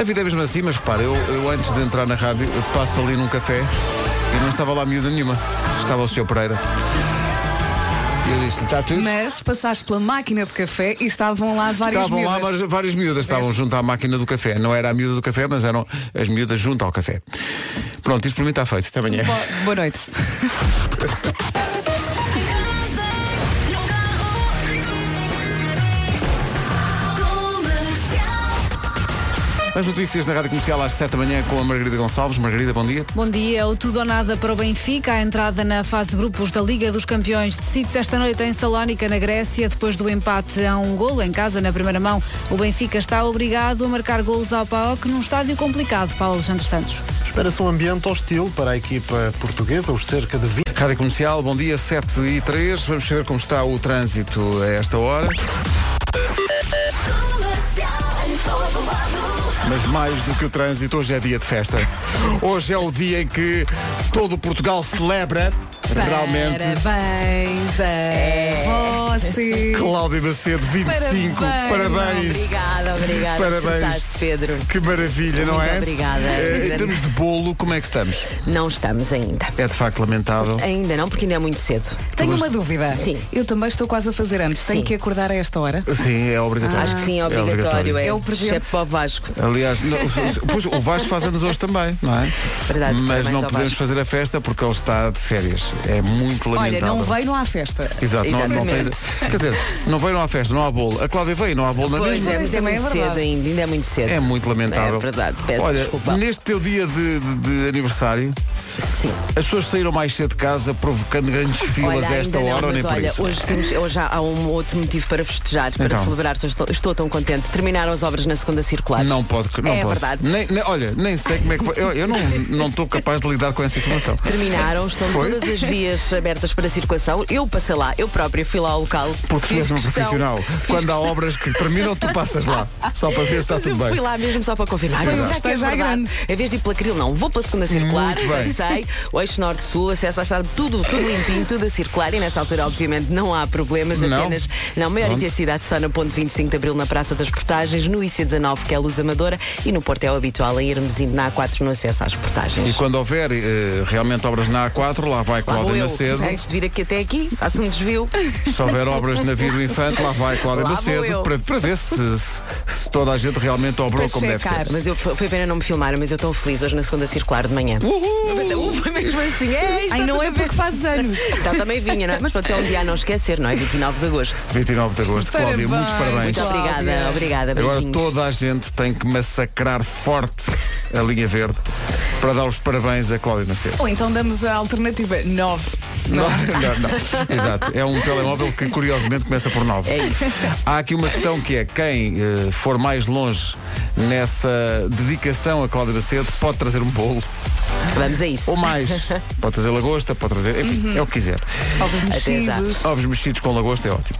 A vida é mesmo assim, mas repara, eu, eu antes de entrar na rádio, passo ali num café e não estava lá miúda nenhuma. Estava o Sr. Pereira. E eu disse-lhe, está tudo? Mas passaste pela máquina de café e estavam lá várias Estavam lá miúdas. várias, várias miúdas, estavam junto à máquina do café. Não era a miúda do café, mas eram as miúdas junto ao café. Pronto, isto para mim está feito. Até amanhã. Boa, boa noite. As notícias da Rádio Comercial às 7 da manhã com a Margarida Gonçalves. Margarida, bom dia. Bom dia, o tudo ou nada para o Benfica. A entrada na fase de grupos da Liga dos Campeões decide-se esta noite em Salónica, na Grécia, depois do empate a um golo em casa na primeira mão. O Benfica está obrigado a marcar golos ao PAOK num estádio complicado para o Alexandre Santos. Espera-se um ambiente hostil para a equipa portuguesa, os cerca de 20. Rádio Comercial, bom dia, 7 e 3. Vamos saber como está o trânsito a esta hora. Mas mais do que o trânsito, hoje é dia de festa. Hoje é o dia em que todo Portugal celebra realmente. Parabéns a você. Cláudia Macedo, 25. Parabéns. Parabéns. Obrigada, obrigada. Parabéns. Pedro. Que maravilha, não Muito é? obrigada. Eh, em termos de bolo, como é que estamos? Não estamos ainda. É de facto lamentável. Ainda não, porque ainda é muito cedo. Tenho uma dúvida. Sim. Eu também estou quase a fazer antes. Tenho Sim. que acordar a esta hora. Sim, é obrigatório. Acho que sim, é obrigatório. É, É o presente. Exceto para o Vasco. Aliás, não, o- pois, o Vasco faz anos hoje também, não é? Verdade, Mas não podemos fazer a festa porque ele está de férias. É muito Olha, lamentável. não veio, não há festa. Exato, não, não tem, Exatamente. quer dizer, não veio, não há festa, não há bolo. A Cláudia veio, não há bolo na Pois mesma. é, mas é também é muito verdade. cedo ainda. Ainda é muito cedo. É muito lamentável. É verdade, peço Olha, desculpa. neste teu dia de, de- de aniversário, as pessoas saíram mais cedo de casa provocando grandes filas Olha, a esta não, hora ou nem mas por olha, isso. hoje, temos, hoje há- há um outro motivo para festejar, para Então. celebrar. Estou, estou tão contente. Terminaram as obras na segunda circular. Não pode, não É posso. verdade. Nem, nem- olha, nem sei como é que foi. Eu, eu não não estou capaz de lidar com essa informação. Terminaram, estão Foi? todas as vias abertas para circulação. Eu passei lá, eu própria fui lá ao local. Porque tu és uma profissional. fiz Quando há questão- obras que terminam, tu passas lá. Só para ver se está Mas tudo eu bem. fui lá mesmo só para confirmar. Um Será que é festejo à verdade? grande. Em vez de ir pela Caril, não. Vou pela segunda circular, passei, o eixo norte-sul, acesso à estrada, tudo, tudo limpinho, tudo a circular. E nessa altura, obviamente, não há problemas, Não? apenas. Não, maior Pronto. intensidade só no ponto 25 de Abril na Praça das Portagens, no IC19, que é a Luz Amadora, e no Porto é o habitual em irmos indo na A4 no acesso às portagens. E quando houver eh, realmente obras na A4, lá vai Lá Cláudia eu, Macedo. antes de vir aqui até aqui, faço um desvio. Se houver obras na Via do Infante, lá vai Cláudia Lá Macedo para, para ver se, se- toda a gente realmente obrou Para como deve ser. Mas eu foi pena não me filmar, mas eu estou feliz hoje na segunda circular de manhã. Uhul! Uh, foi mesmo assim, é, isto Ai, não é a ver. porque fazes anos. Então também vinha, não é? Mas pronto, é um dia a não esquecer, não é? 29 de agosto. 29 de agosto, Cláudia, Parabéns. muitos parabéns. Muito obrigada, obrigada, Agora beijinhos. toda a gente tem que massacrar forte a linha verde para dar os parabéns a Cláudia Macedo. Ou então damos a alternativa 9. Não, não, não. Exato. É um telemóvel que curiosamente começa por 9. É. Há aqui uma questão que é quem eh, for mais longe nessa dedicação a Cláudia Macedo pode trazer um bolo Vamos a isso. ou mais. Pode trazer lagosta, pode trazer. Enfim, é o que quiser. Ovos mexidos. Ovos mexidos com lagosta é ótimo.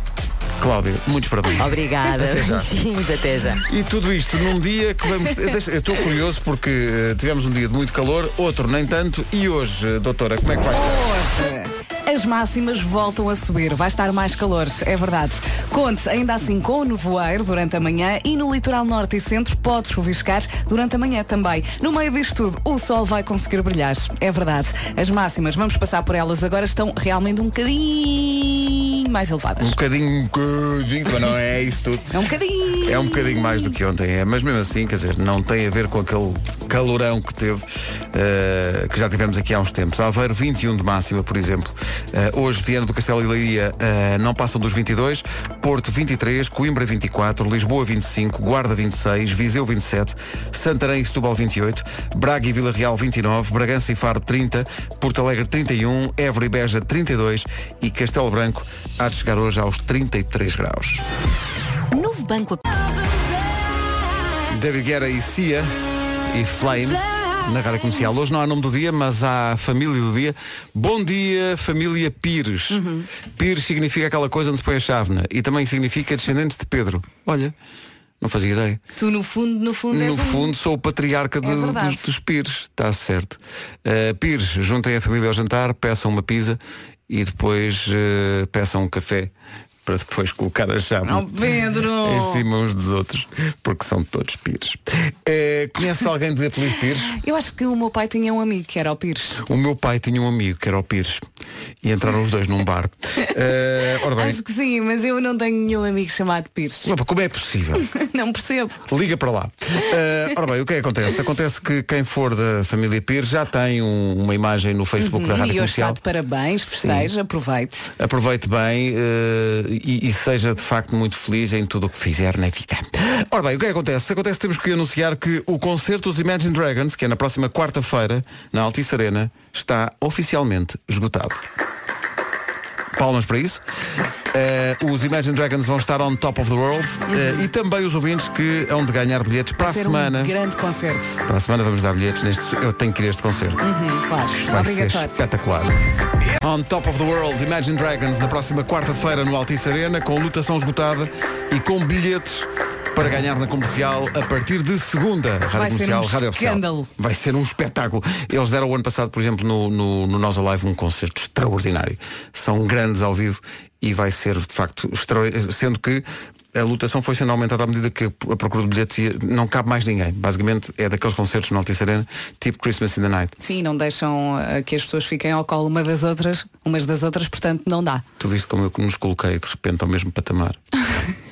Cláudia, muitos parabéns. Obrigada, Até já. beijinhos, até já. E tudo isto num dia que vamos. eu estou curioso porque eh, tivemos um dia de muito calor, outro nem tanto. E hoje, eh, doutora, como é que vai estar? Hoje, as máximas voltam a subir. Vai estar mais calor, é verdade. Conte ainda assim com o nevoeiro durante a manhã e no litoral norte e centro pode chuviscar durante a manhã também. No meio disto tudo, o sol vai conseguir brilhar. É verdade. As máximas, vamos passar por elas agora, estão realmente um bocadinho mais elevadas. Um bocadinho, um bocadinho, mas não é isso tudo. É um bocadinho. É um bocadinho mais do que ontem, é, mas mesmo assim, quer dizer, não tem a ver com aquele calorão que teve, eh, que já tivemos aqui há uns tempos. Aveiro, 21 de máxima, por exemplo. Eh, hoje, Viana do Castelo e Leiria eh, não passam dos 22, Porto 23, Coimbra 24, Lisboa 25, Guarda 26, Viseu 27, Santarém e Setúbal 28, Braga e Vila Real 29, Bragança e Faro 30, Porto Alegre 31, Évora e Beja 32 e Castelo Branco há de chegar hoje aos 33 graus. Novo banco. David Guerra e Cia e Flames na rádio comercial. Hoje não há nome do dia, mas há família do dia. Bom dia, família Pires. Pires significa aquela coisa onde se põe a chávena e também significa descendentes de Pedro. Olha, não fazia ideia. Tu no fundo, no fundo No és um... fundo sou o patriarca É dos, dos Pires, está certo. Uh, Pires, juntem a família ao jantar, peçam uma pizza e depois uh, peçam um café para depois colocar a chave Oh, em cima uns dos outros, porque são todos pires. Eh, conhece alguém de apelido Pires? Eu acho que o meu pai tinha um amigo que era o Pires. O meu pai tinha um amigo que era o Pires e entraram os dois num bar. Ora bem, Acho que sim, mas eu não tenho nenhum amigo chamado Pires. opa, como é possível? não percebo. Liga para lá. Eh, ora bem, o que é que acontece? Acontece que quem for da família Pires já tem um- uma imagem no Facebook da Uhum, Rádio e hoje está Comercial. de parabéns, festeja, aproveite. Aproveite bem e, e seja de facto muito feliz em tudo o que fizer na vida. Ora bem, o que é que acontece? Acontece que temos que anunciar que o concerto dos Imagine Dragons, que é na próxima quarta-feira, na Altice Arena, está oficialmente esgotado. Palmas para isso. Eh, os Imagine Dragons vão estar on top of the world eh, e também os ouvintes que hão de ganhar bilhetes para a Ser semana. um grande concerto. Para a semana vamos dar bilhetes neste. Eu tenho que ir a este concerto. Uhum, claro, Vai ser obrigatório. espetacular. On Top of the World, Imagine Dragons, na próxima quarta-feira no Altice Arena, com lutação esgotada e com bilhetes para ganhar na comercial a partir de segunda. Rádio Vai ser comercial, um Rádio Oficial. Vai ser um espetáculo. Eles deram o ano passado, por exemplo, no, no, no Nós Alive um concerto extraordinário. São grandes ao vivo e vai ser de facto extraordinário. Sendo que a lotação foi sendo aumentada à medida que a procura de bilhetes ia, não cabe mais ninguém. Basicamente é daqueles concertos no Altice Arena, tipo Christmas in the Night. Sim, não deixam eh, que as pessoas fiquem ao colo uma das outras, umas das outras, portanto não dá. Tu viste como eu nos coloquei de repente ao mesmo patamar.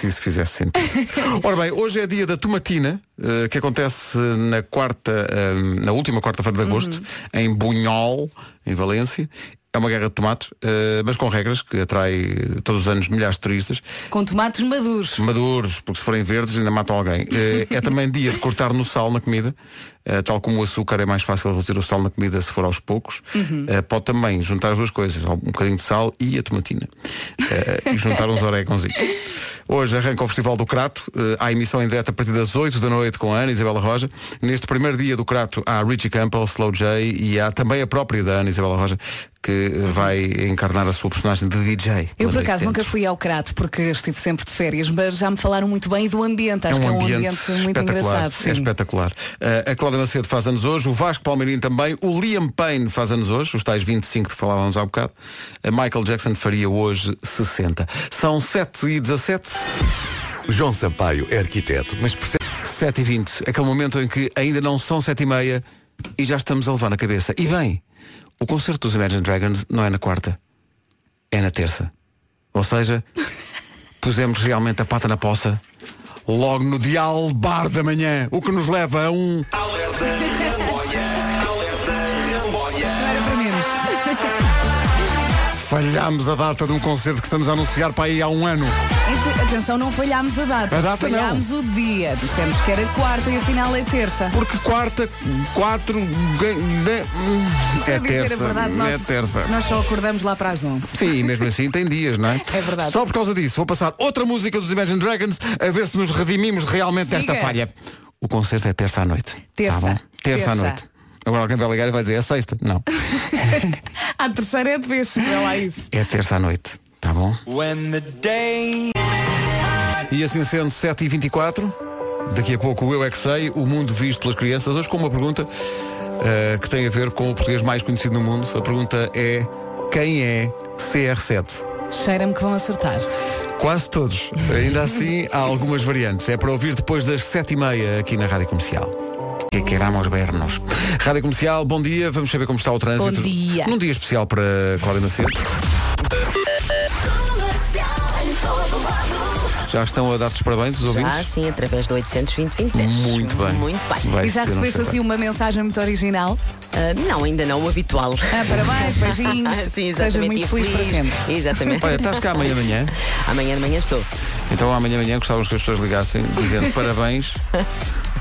Se isso fizesse sentido. Ora bem, hoje é dia da tomatina, eh, que acontece na quarta, eh, na última quarta-feira de agosto, em Bunhol, em Valência. É uma guerra de tomates, eh, mas com regras que atrai todos os anos milhares de turistas. Com tomates maduros. Maduros, porque se forem verdes ainda matam alguém. Eh, É também dia de cortar no sal na comida. Eh, Tal como o açúcar é mais fácil reduzir o sal na comida se for aos poucos. Eh, Pode também juntar as duas coisas, um bocadinho de sal e a tomatina. E juntar uns orégãozinhos. Hoje arranca o Festival do Crato. Eh, Há emissão em direto a partir das 8 da noite com a Ana Isabela Roja. Neste primeiro dia do Crato há Richie Campbell, Slow J e há também a própria da Ana Isabela Roja que vai encarnar a sua personagem de DJ. Eu por Lá acaso nunca fui ao Crato porque estive sempre de férias, mas já me falaram muito bem do ambiente. Acho é um que é um ambiente, muito engraçado. É sim. espetacular. Uh, a Cláudia Macedo faz anos hoje, o Vasco Palmeirinho também, o Liam Payne faz anos hoje, os tais 25 que falávamos há bocado. A Michael Jackson faria hoje 60. São 7 e 17, João Sampaio é arquiteto, mas percebe 7 e 20. Aquele momento em que ainda não são 7 e meia e já estamos a levar na cabeça. E bem, o concerto dos Imagine Dragons não é na quarta, é na terça. Ou seja, pusemos realmente a pata na poça logo no dial bar da manhã, o que nos leva a um Não falhámos a data de um concerto que estamos a anunciar para aí há um ano. Atenção, não falhámos a data. A data não. falhámos o dia. Dissemos que era quarta e afinal é terça. Porque quarta, quatro, Para é a terça, verdade, nós, é terça. nós só acordamos lá para as 11. Sim, e mesmo assim tem dias, não é? É verdade. Só por causa disso, vou passar outra música dos Imagine Dragons a ver se nos redimimos realmente desta falha. O concerto é terça à noite. Terça. Tá bom? Terça, à Terça. noite. Agora alguém vai ligar e vai dizer é sexta. Não. A terceira é de vez. Vê lá isso. É terça à noite. Tá bom? E assim sendo 7h24, daqui a pouco o Eu É Que Sei, o mundo visto pelas crianças, hoje com uma pergunta eh, que tem a ver com o português mais conhecido no mundo. A pergunta é quem é CR7? Cheira-me que vão acertar. Quase todos. Ainda assim, há algumas variantes. É para ouvir depois das sete e meia aqui na Rádio Comercial. Que queramos vernos. Rádio Comercial, bom dia. Vamos saber como está o trânsito. Bom dia. Num dia especial para Cláudia Macedo. Já estão a dar-te os parabéns, os Já ouvintes? sim, através do 820 2010. Muito bem. Muito bem. Vai E já recebeste assim uma mensagem muito original? Ah, não, ainda não, o habitual. Ah, parabéns, beijinhos. sim, Seja exatamente. muito e feliz para sempre. Exatamente. Olha, estás cá amanhã de manhã. Amanhã de manhã estou. Então amanhã de manhã gostávamos que as pessoas ligassem dizendo parabéns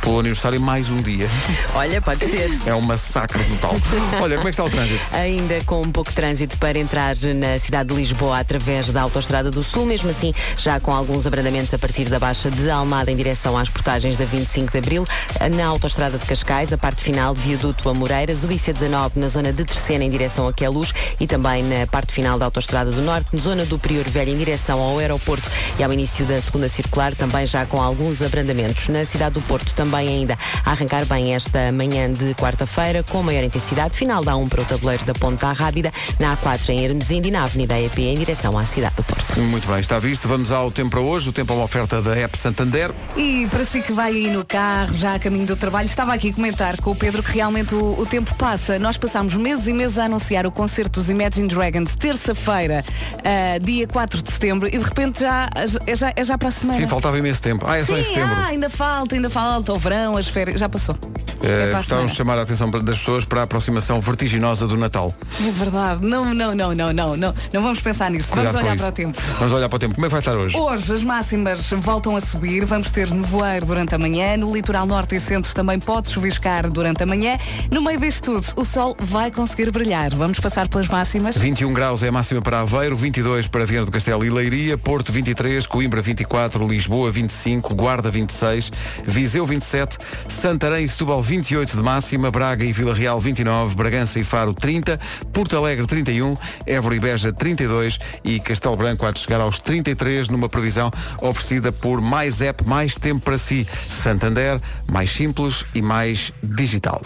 pelo aniversário mais um dia. Olha, pode ser. É um massacre total. Olha, como é que está o trânsito? Ainda com um pouco de trânsito para entrar na cidade de Lisboa através da Autostrada do Sul, mesmo assim já com alguns abrandamentos a partir da Baixa de Almada em direção às portagens da 25 de Abril, na Autostrada de Cascais, a parte final de Viaduto a Moreiras, o IC19 na zona de Terceira em direção a Queluz e também na parte final da Autostrada do Norte, na zona do Prior Velho em direção ao aeroporto e ao início da segunda circular, também já com alguns abrandamentos. Na cidade do Porto também também ainda a arrancar bem esta manhã de quarta-feira, com maior intensidade. Final da 1 para o tabuleiro da Ponta Rábida, na A4 em Hermesinde e na Avenida EP em direção à cidade do Porto. Muito bem, está visto. Vamos ao tempo para hoje. O tempo é uma oferta da App Santander. E para si que vai aí no carro, já a caminho do trabalho, estava aqui a comentar com o Pedro que realmente o, o tempo passa. Nós passámos meses e meses a anunciar o concerto dos Imagine Dragons terça-feira, ah, dia 4 de setembro, e de repente já, é já, é já para a semana. Sim, faltava imenso tempo. Ah, é só em Sim, setembro. ah, ainda falta, ainda falta. Verão, as férias, já passou. É a gostávamos de chamar a atenção das pessoas para a aproximação vertiginosa do Natal. É verdade. Não, não, não, não, não, não. Não vamos pensar nisso. Cuidado vamos olhar para o tempo. Vamos olhar para o tempo. Como é que vai estar hoje? Hoje as máximas voltam a subir, vamos ter nevoeiro durante a manhã, no litoral norte e centro também pode chuviscar durante a manhã. No meio disto tudo, o sol vai conseguir brilhar. Vamos passar pelas máximas. 21 graus é a máxima para Aveiro, 22 para Viana do Castelo e Leiria, Porto 23, Coimbra 24, Lisboa 25, Guarda 26, Viseu 27, Santarém e Setúbal 28 de máxima, Braga e Vila Real 29, Bragança e Faro 30, Porto Alegre 31, Évora e Beja 32 e Castelo Branco há de chegar aos 33 numa previsão oferecida por Mais App, Mais Tempo para Si. Santander, mais simples e mais digital.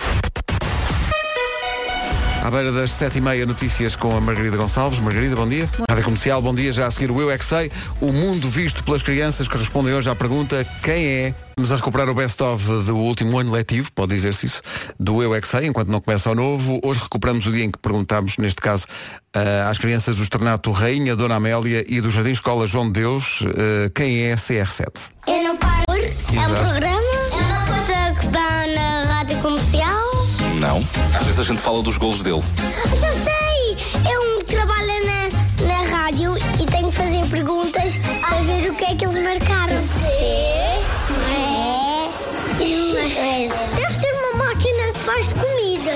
À beira das sete e meia, notícias com a Margarida Gonçalves. Margarida, bom dia. Rádio Comercial, bom dia. Já a seguir o Eu É Que Sei. O mundo visto pelas crianças que respondem hoje à pergunta quem é. Vamos a recuperar o best-of do último ano letivo, pode dizer-se isso, do Eu É Que Sei, enquanto não começa o novo. Hoje recuperamos o dia em que perguntámos, neste caso, ah, às crianças do Externato Rainha, Dona Amélia e do Jardim Escola João de Deus, ah, quem é a CR7. Eu não paro. É um programa? Não. Às vezes a gente fala dos golos dele. Já sei! É um que trabalha na, na rádio e tem que fazer perguntas a ver o que é que eles marcaram. É. Deve ser uma máquina que faz comida.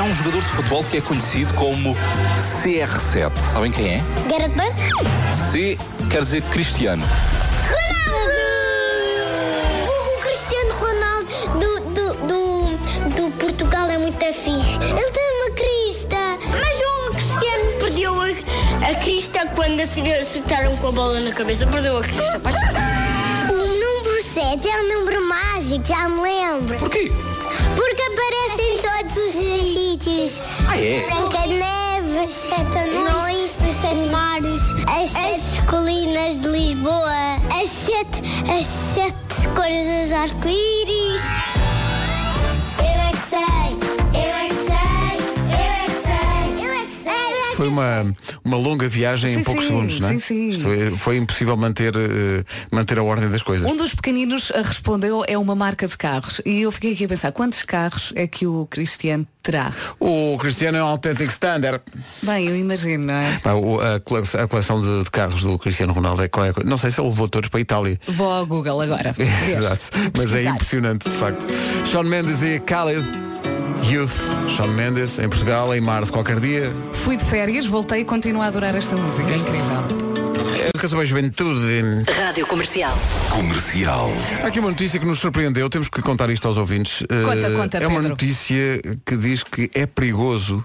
Há um jogador de futebol que é conhecido como CR7. Sabem quem é? Gareth Bale? C quer dizer Cristiano. Quando acertaram com a bola na cabeça. Perdeu a crista. O número 7 é um número mágico, já me lembro. Porquê? Porque aparece em todos os sítios. Ah, é? Branca de Neve, Sete Anões, os Sete Mares, as Sete Colinas de Lisboa, as Sete, as sete Cores dos Arco-Íris. Foi uma, uma longa viagem em Sim, poucos sim, segundos, não é? sim, sim. Isto Foi, impossível manter, eh, manter a ordem das coisas. Um dos pequeninos ah, respondeu é uma marca de carros. E eu fiquei aqui a pensar, quantos carros é que o Cristiano terá? O Cristiano é um autêntico standard. Bem, eu imagino, não é? Pá, o- a, a coleção de, de carros do Cristiano Ronaldo é qualquer coisa. Não sei se ele levou todos para a Itália. Vou ao Google agora. Exato. Mas é impressionante, de facto. Shawn Mendes e Khaled. Youth. Shawn Mendes, em Portugal, em março, qualquer dia. Fui de férias, voltei e continuo a adorar esta música. É incrível. Educação e Juventude. Rádio Comercial. Comercial. Há aqui uma notícia que nos surpreendeu, temos que contar isto aos ouvintes. Conta, Eh, conta, é uma Pedro. notícia que diz que é perigoso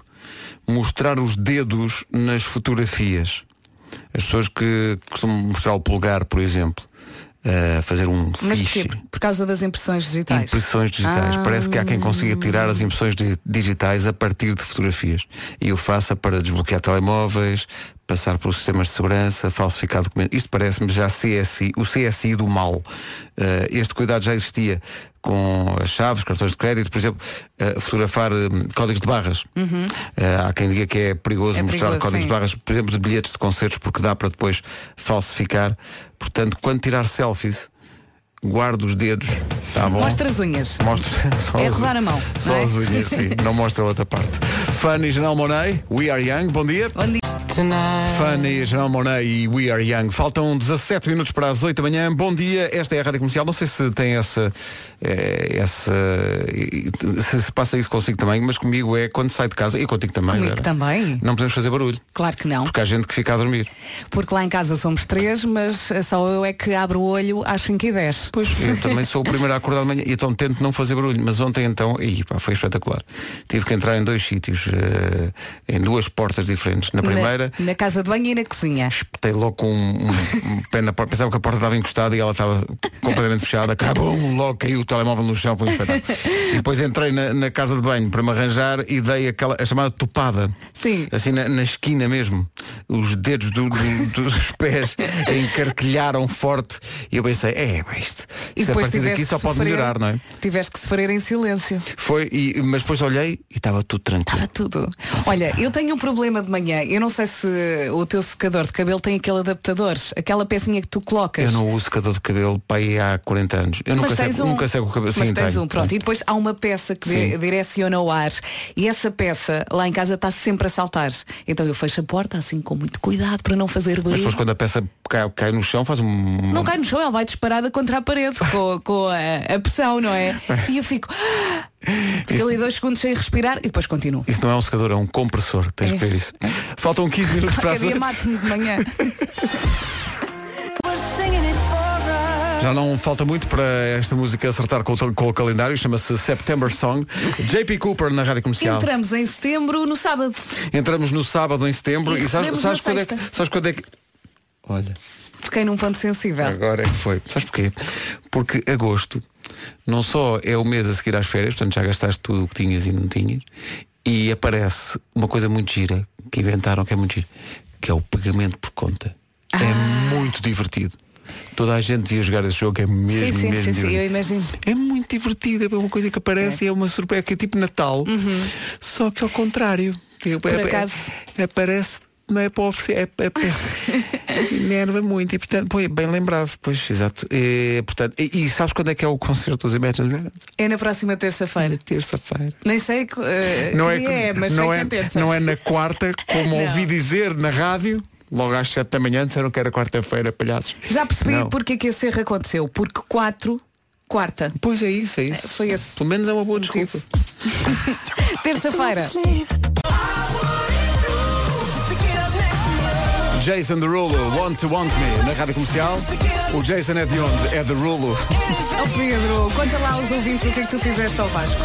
mostrar os dedos nas fotografias. As pessoas que costumam mostrar o polegar, por exemplo, a fazer um Mas fiche. porquê? Por causa das impressões digitais. Impressões digitais. Ah. Parece que há quem consiga tirar as impressões di- digitais a partir de fotografias. E o faça para desbloquear telemóveis, passar pelos sistemas de segurança, falsificar documentos. Isto parece-me já CSI, o CSI do mal. Eh, este cuidado já existia com as chaves, cartões de crédito, por exemplo, eh, fotografar eh, códigos de barras. Eh, há quem diga que é perigoso É mostrar perigoso, códigos sim. de barras, por exemplo, de bilhetes de concertos, porque dá para depois falsificar. Portanto, quando tirar selfies, guarde os dedos. Tá bom? Mostra as unhas. Mostra só É rodar a mão, Só é? as unhas, sim. Não mostra a outra parte. Fanny Janelle Monet, We Are Young, bom dia. Bom dia. Fanny Janelle Monet e We Are Young. Faltam 17 minutos para as 8 da manhã. Bom dia, esta é a Rádio Comercial. Não sei se tem essa. eh, essa se se passa isso consigo também, mas comigo é quando sai de casa, e contigo também. Comigo Vera. também. Não podemos fazer barulho, Claro que não. porque há gente que fica a dormir. Porque lá em casa somos três, mas só eu é que abro o olho às 5 e 10 Pois, eu também sou o primeiro a acordar de manhã e então tento não fazer barulho. Mas ontem então, e pá, foi espetacular. Tive que entrar em dois sítios, eh, em duas portas diferentes. Na primeira Na casa de banho e na cozinha. espetei logo com um, um- um pé na porta, pensava que a porta estava encostada e ela estava completamente fechada, acabou, logo caiu o telemóvel no chão, foi um espetáculo. E depois entrei na, na casa de banho para me arranjar e dei aquela, a chamada topada. Sim. Assim na, na esquina mesmo. Os dedos do- do- dos pés encarquilharam forte e eu pensei, é, isto, E isto a partir daqui só que pode sofrer- melhorar, não é? Tiveste que sofrer em silêncio. Foi, e, mas depois olhei e estava tudo tranquilo. Estava tudo. Olha, eu tenho um problema de manhã. Eu não sei se o teu secador de cabelo tem aquele adaptador, aquela pecinha que tu colocas. Eu não uso secador de cabelo para aí há 40 anos. Eu nunca Mas seco, um- nunca seco o cabelo. Mas Sim, tens tenho, um, pronto. E depois há uma peça que Sim. di- direciona o ar e essa peça lá em casa está sempre a saltar. Então eu fecho a porta assim com muito cuidado para não fazer Mas barulho. depois quando a peça cai, cai no chão faz um. Não cai no chão, ela vai disparada contra a parede com, com a, a pressão, não é? E eu fico. Fico Isso- ali dois segundos sem respirar e depois continuo. Isso não é um secador, é um compressor. Tens É. que ver isso. Faltam 15 minutos para as dia 8. mato-me de manhã. Já não falta muito para esta música acertar com o, com o calendário. Chama-se September Song. JP Cooper na rádio comercial. Entramos em setembro no sábado. Entramos no sábado em setembro E e, sabes, sabes, quando é que, sabes quando é que. Olha, Fiquei num ponto sensível. agora é que foi. Sabes porquê? Porque agosto não só é o mês a seguir às férias, portanto já gastaste tudo o que tinhas e não tinhas, e aparece uma coisa muito gira que inventaram que é muito gira, que é o pagamento por conta. Ah. É muito divertido. Toda a gente devia jogar esse jogo, é mesmo, sim, sim, mesmo sim, sim, eu divertido. imagino. É muito divertido, é uma coisa que aparece e é uma surpresa, que é tipo Natal, só que ao contrário. Que Por é- é- acaso. é- aparece, não é para oferecer, é, é, é, enerva muito e portanto, pô, é bem lembrado, pois, exato. E, portanto, e, e sabes quando é que é o concerto dos Imagine Dragons? É na próxima terça-feira. Terça-feira. Nem sei uh, Não que é, dia é, mas não sei é, que é terça. não é na quarta, como Não. ouvi dizer na rádio, logo às sete da manhã, disseram que era quarta-feira, palhaços. Já percebi Não. porque é que esse erro aconteceu. Porque 4, quarta. Pois é isso, é isso. Foi esse. Pelo menos é uma boa desculpa. Terça-feira. Jason Derulo, Want to Want Me, na rádio comercial. O Jason é de onde? É de Rulo. Ó Pedro, conta lá aos ouvintes o que é que tu fizeste ao Vasco.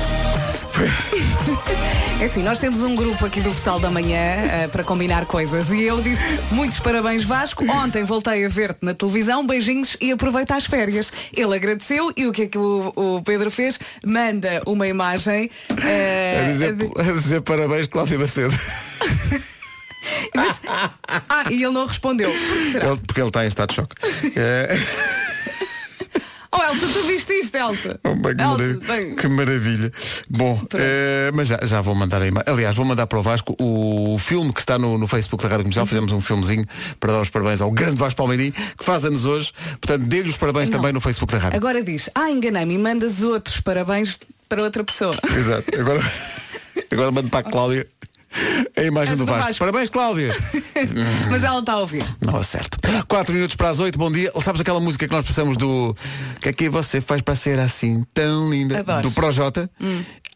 É assim, nós temos um grupo aqui do Pessoal da Manhã eh, para combinar coisas e eu disse muitos parabéns Vasco, ontem voltei a ver-te na televisão, beijinhos e aproveita as férias. Ele agradeceu e o que é que o, o Pedro fez? Manda uma imagem eh, A dizer, a di- a dizer parabéns, Cláudio Macedo. Mas- Ah, e ele não respondeu. Ele- porque ele está em estado de choque. É, Oh Elsa, tu viste isto, Elsa? oh, bem, que, Elsa, maravilha. bem, Que maravilha. Bom, é, mas já, já vou mandar a imagem. Aliás, vou mandar para o Vasco o filme que está no, no Facebook da Rádio Comercial. Uhum. Fizemos um filmezinho para dar os parabéns ao grande Vasco Palmeirim, que faz anos hoje. Portanto, dê-lhe os parabéns Não. também no Facebook da Rádio. Agora diz, ah, enganei-me e mandas outros parabéns para outra pessoa. Exato. Agora, agora mando para a Cláudia a imagem do do Vasco. Vasco. Parabéns, Cláudia. Mas ela está a ouvir. Não acerto. 4 minutos para as 8, bom dia. Sabes aquela música que nós passamos do que é que você faz para ser assim tão linda? Adoro. Do Projota?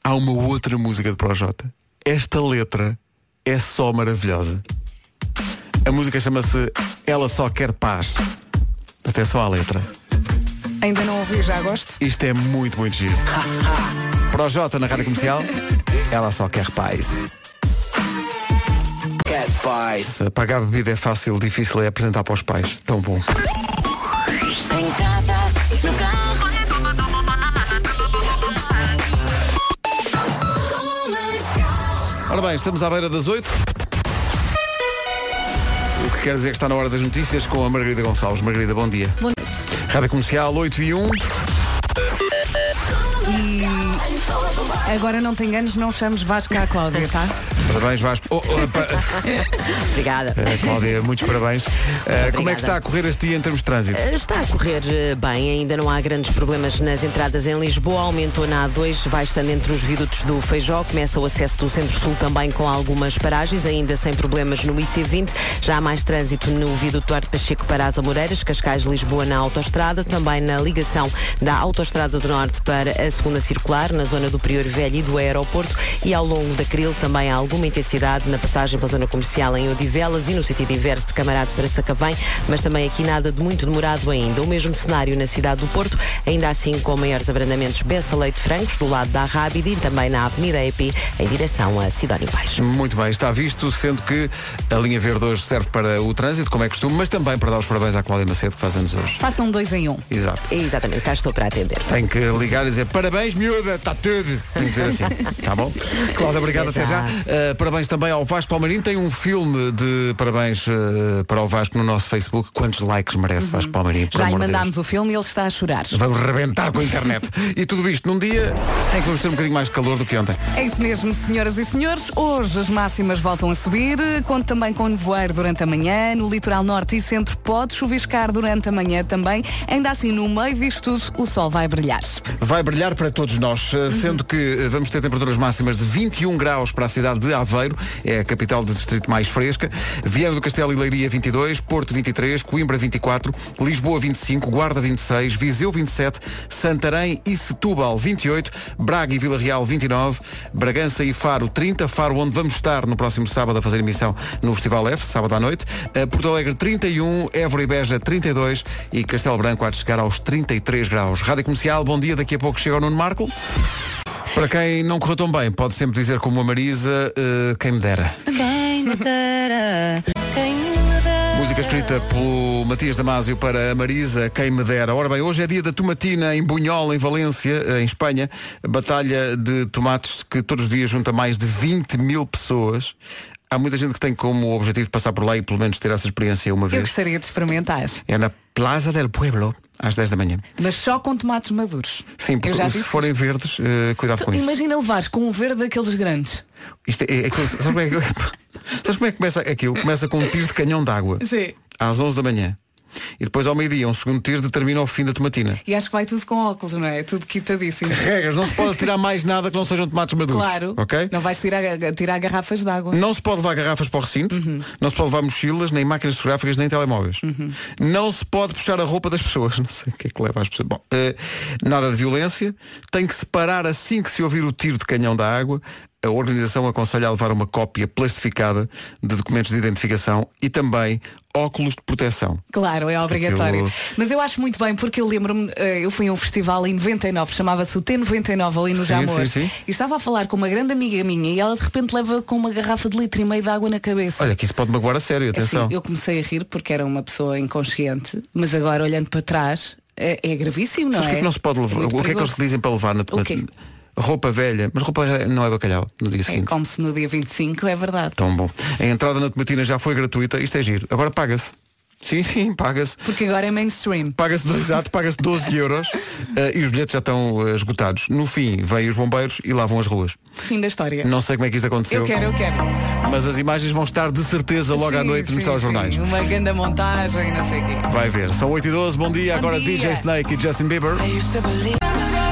Há uma outra música de Projota. Esta letra é só maravilhosa. A música chama-se Ela Só Quer Paz. Atenção à letra. Ainda não ouvi, já gosto. Isto é muito, muito giro. Projota na rádio comercial. Ela só quer paz. Quer paz. Pagar a bebida é fácil, difícil é apresentar para os pais. Tão bom. Em casa, no carro. Ora bem, estamos à beira das 8. O que quer dizer que está na hora das notícias com a Margarida Gonçalves. Margarida, bom dia. Boa noite. Rádio Comercial 8 e 1. E agora não te enganes, não chames Vasco à Cláudia, tá? Parabéns, Vasco. Oh, oh, pa- Obrigada. Eh, Cláudia, muitos parabéns. Eh, como é que está a correr este dia em termos de trânsito? Está a correr bem, ainda não há grandes problemas nas entradas em Lisboa. Aumentou na A2, vai estando entre os viadutos do Feijó. Começa o acesso do Centro-Sul também com algumas paragens, ainda sem problemas no IC20. Já há mais trânsito no viaduto Duarte Pacheco para as Amoreiras, Cascais, Lisboa na autoestrada. Também na ligação da autoestrada do Norte para a segunda circular, na zona do Prior Velho e do aeroporto. E ao longo da Cril também há alguma intensidade na passagem pela zona comercial em Odivelas e no sentido inverso de Camarado para Sacavém, mas também aqui nada de muito demorado ainda. O mesmo cenário na cidade do Porto, ainda assim com maiores abrandamentos Bessa Leite Francos, do lado da Rábida e também na Avenida EP, em direção a Sidónio Baixo. Muito bem, está visto, sendo que a linha verde hoje serve para o trânsito, como é costume, mas também para dar os parabéns à Cláudia Macedo, que faz anos hoje. Façam dois em um. Exato. Exatamente, cá estou para atender. Tem que ligar e dizer parabéns, miúda, está tudo. Tem que dizer assim. Tá bom? Cláudia, obrigado Até até já. já. Uh, parabéns também ao Vasco Palmarinho. Tem um filme de parabéns uh, para o Vasco no nosso Facebook. Quantos likes merece Vasco Palmarinho? por Já lhe de Deus? mandámos o filme e ele está a chorar. Vamos rebentar com a internet. e tudo isto num dia em que vamos ter um bocadinho mais de calor do que ontem. É isso mesmo, senhoras e senhores. Hoje as máximas voltam a subir. Conto também com nevoeiro durante a manhã. No litoral norte e centro pode chuviscar durante a manhã também. Ainda assim, no meio disto tudo, o sol vai brilhar. Vai brilhar para todos nós, uh, sendo que uh, vamos ter temperaturas máximas de 21 graus para a cidade de Aveiro, é a capital do distrito mais fresca. Viana do Castelo e Leiria 22, Porto 23, Coimbra 24, Lisboa 25, Guarda 26, Viseu 27, Santarém e Setúbal 28, Braga e Vila Real 29, Bragança e Faro 30, Faro onde vamos estar no próximo sábado a fazer emissão no Festival F, sábado à noite, Uh, Porto Alegre 31, Évora e Beja 32 e Castelo Branco há de chegar aos 33 graus. Rádio Comercial, bom dia, daqui a pouco chega o Nuno Marco. Para quem não correu tão bem, pode sempre dizer como a Marisa, eh, quem me dera. Música escrita pelo Matias Damasio para a Marisa, quem me dera. Ora bem, hoje é dia da tomatina em Bunhol, em Valência, eh, em Espanha. Batalha de tomates que todos os dias junta mais de 20 mil pessoas. Há muita gente que tem como objetivo passar por lá e pelo menos ter essa experiência uma Eu vez. gostaria de experimentar. É na Plaza del Pueblo, às 10 da manhã. Mas só com tomates maduros. Sim, Eu porque se disse forem verdes, eh, cuidado com isso. Imagina levares com um verde daqueles grandes. Isto é, é, aquilo- sabes, como é, que- sabes como é que começa aquilo? Começa com um tiro de canhão de água Sim. às 11 da manhã. E depois ao meio-dia, um segundo tiro determina o fim da tomatina. E acho que vai tudo com óculos, não é? Tudo quitadíssimo. Regras, não se pode tirar mais nada que não sejam tomates maduros. Claro. Ok? Não vais tirar, tirar garrafas de água. Não se pode levar garrafas para o recinto, Uhum. não se pode levar mochilas, nem máquinas fotográficas, nem telemóveis. Não se pode puxar a roupa das pessoas. Não sei o que é que leva as pessoas. Bom, eh, nada de violência. Tem que separar assim que se ouvir o tiro de canhão da água. A organização aconselha a levar uma cópia plastificada de documentos de identificação e também óculos de proteção. Claro, é obrigatório. Aquilo- Mas eu acho muito bem porque eu lembro-me, eh, eu fui a um festival em 99, chamava-se o T99 ali no Sim, Jamor. sim, sim. E estava a falar com uma grande amiga minha e ela de repente leva com uma garrafa de litro e meio de água na cabeça. Olha, que isso pode magoar a sério, atenção. Assim, eu comecei a rir porque era uma pessoa inconsciente, mas agora olhando para trás é, é gravíssimo, não Sabes o que é é? que não se pode levar? muito o que é que eles perigoso. dizem para levar na quê? Roupa velha, mas roupa velha não é bacalhau no dia É seguinte. como se no dia 25, é verdade. Tão bom. A entrada na tomatina já foi gratuita, isto é giro. Agora paga-se. Sim, sim, paga-se. Porque agora é mainstream. Paga-se exato, paga-se 12 euros eh, e os bilhetes já estão eh, esgotados. No fim, vêm os bombeiros e lavam as ruas. Fim da história. Não sei como é que isto aconteceu. Eu quero, eu quero. Mas as imagens vão estar de certeza logo à Sim, noite nos sim, telejornais. sim. Uma grande montagem, não sei o quê. Vai ver. São 8 e 12 bom dia. Bom Agora dia. DJ Snake e Justin Bieber.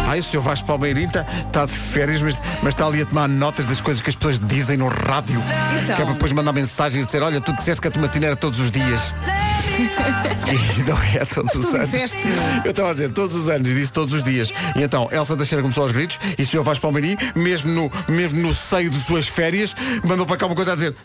Ai, o senhor Vasco Palmeirita está de férias, mas, mas está ali a tomar notas das coisas que as pessoas dizem no rádio. Então. Que é para depois mandar mensagens e dizer, olha, tu disseste que a tomatina era todos os dias. e não é todos os anos. Eu estava a dizer todos os anos e disse todos os dias. E então, Elsa Teixeira começou aos gritos e o senhor Vasco Palmeirim, mesmo no, mesmo no seio de suas férias, mandou para cá uma coisa a dizer.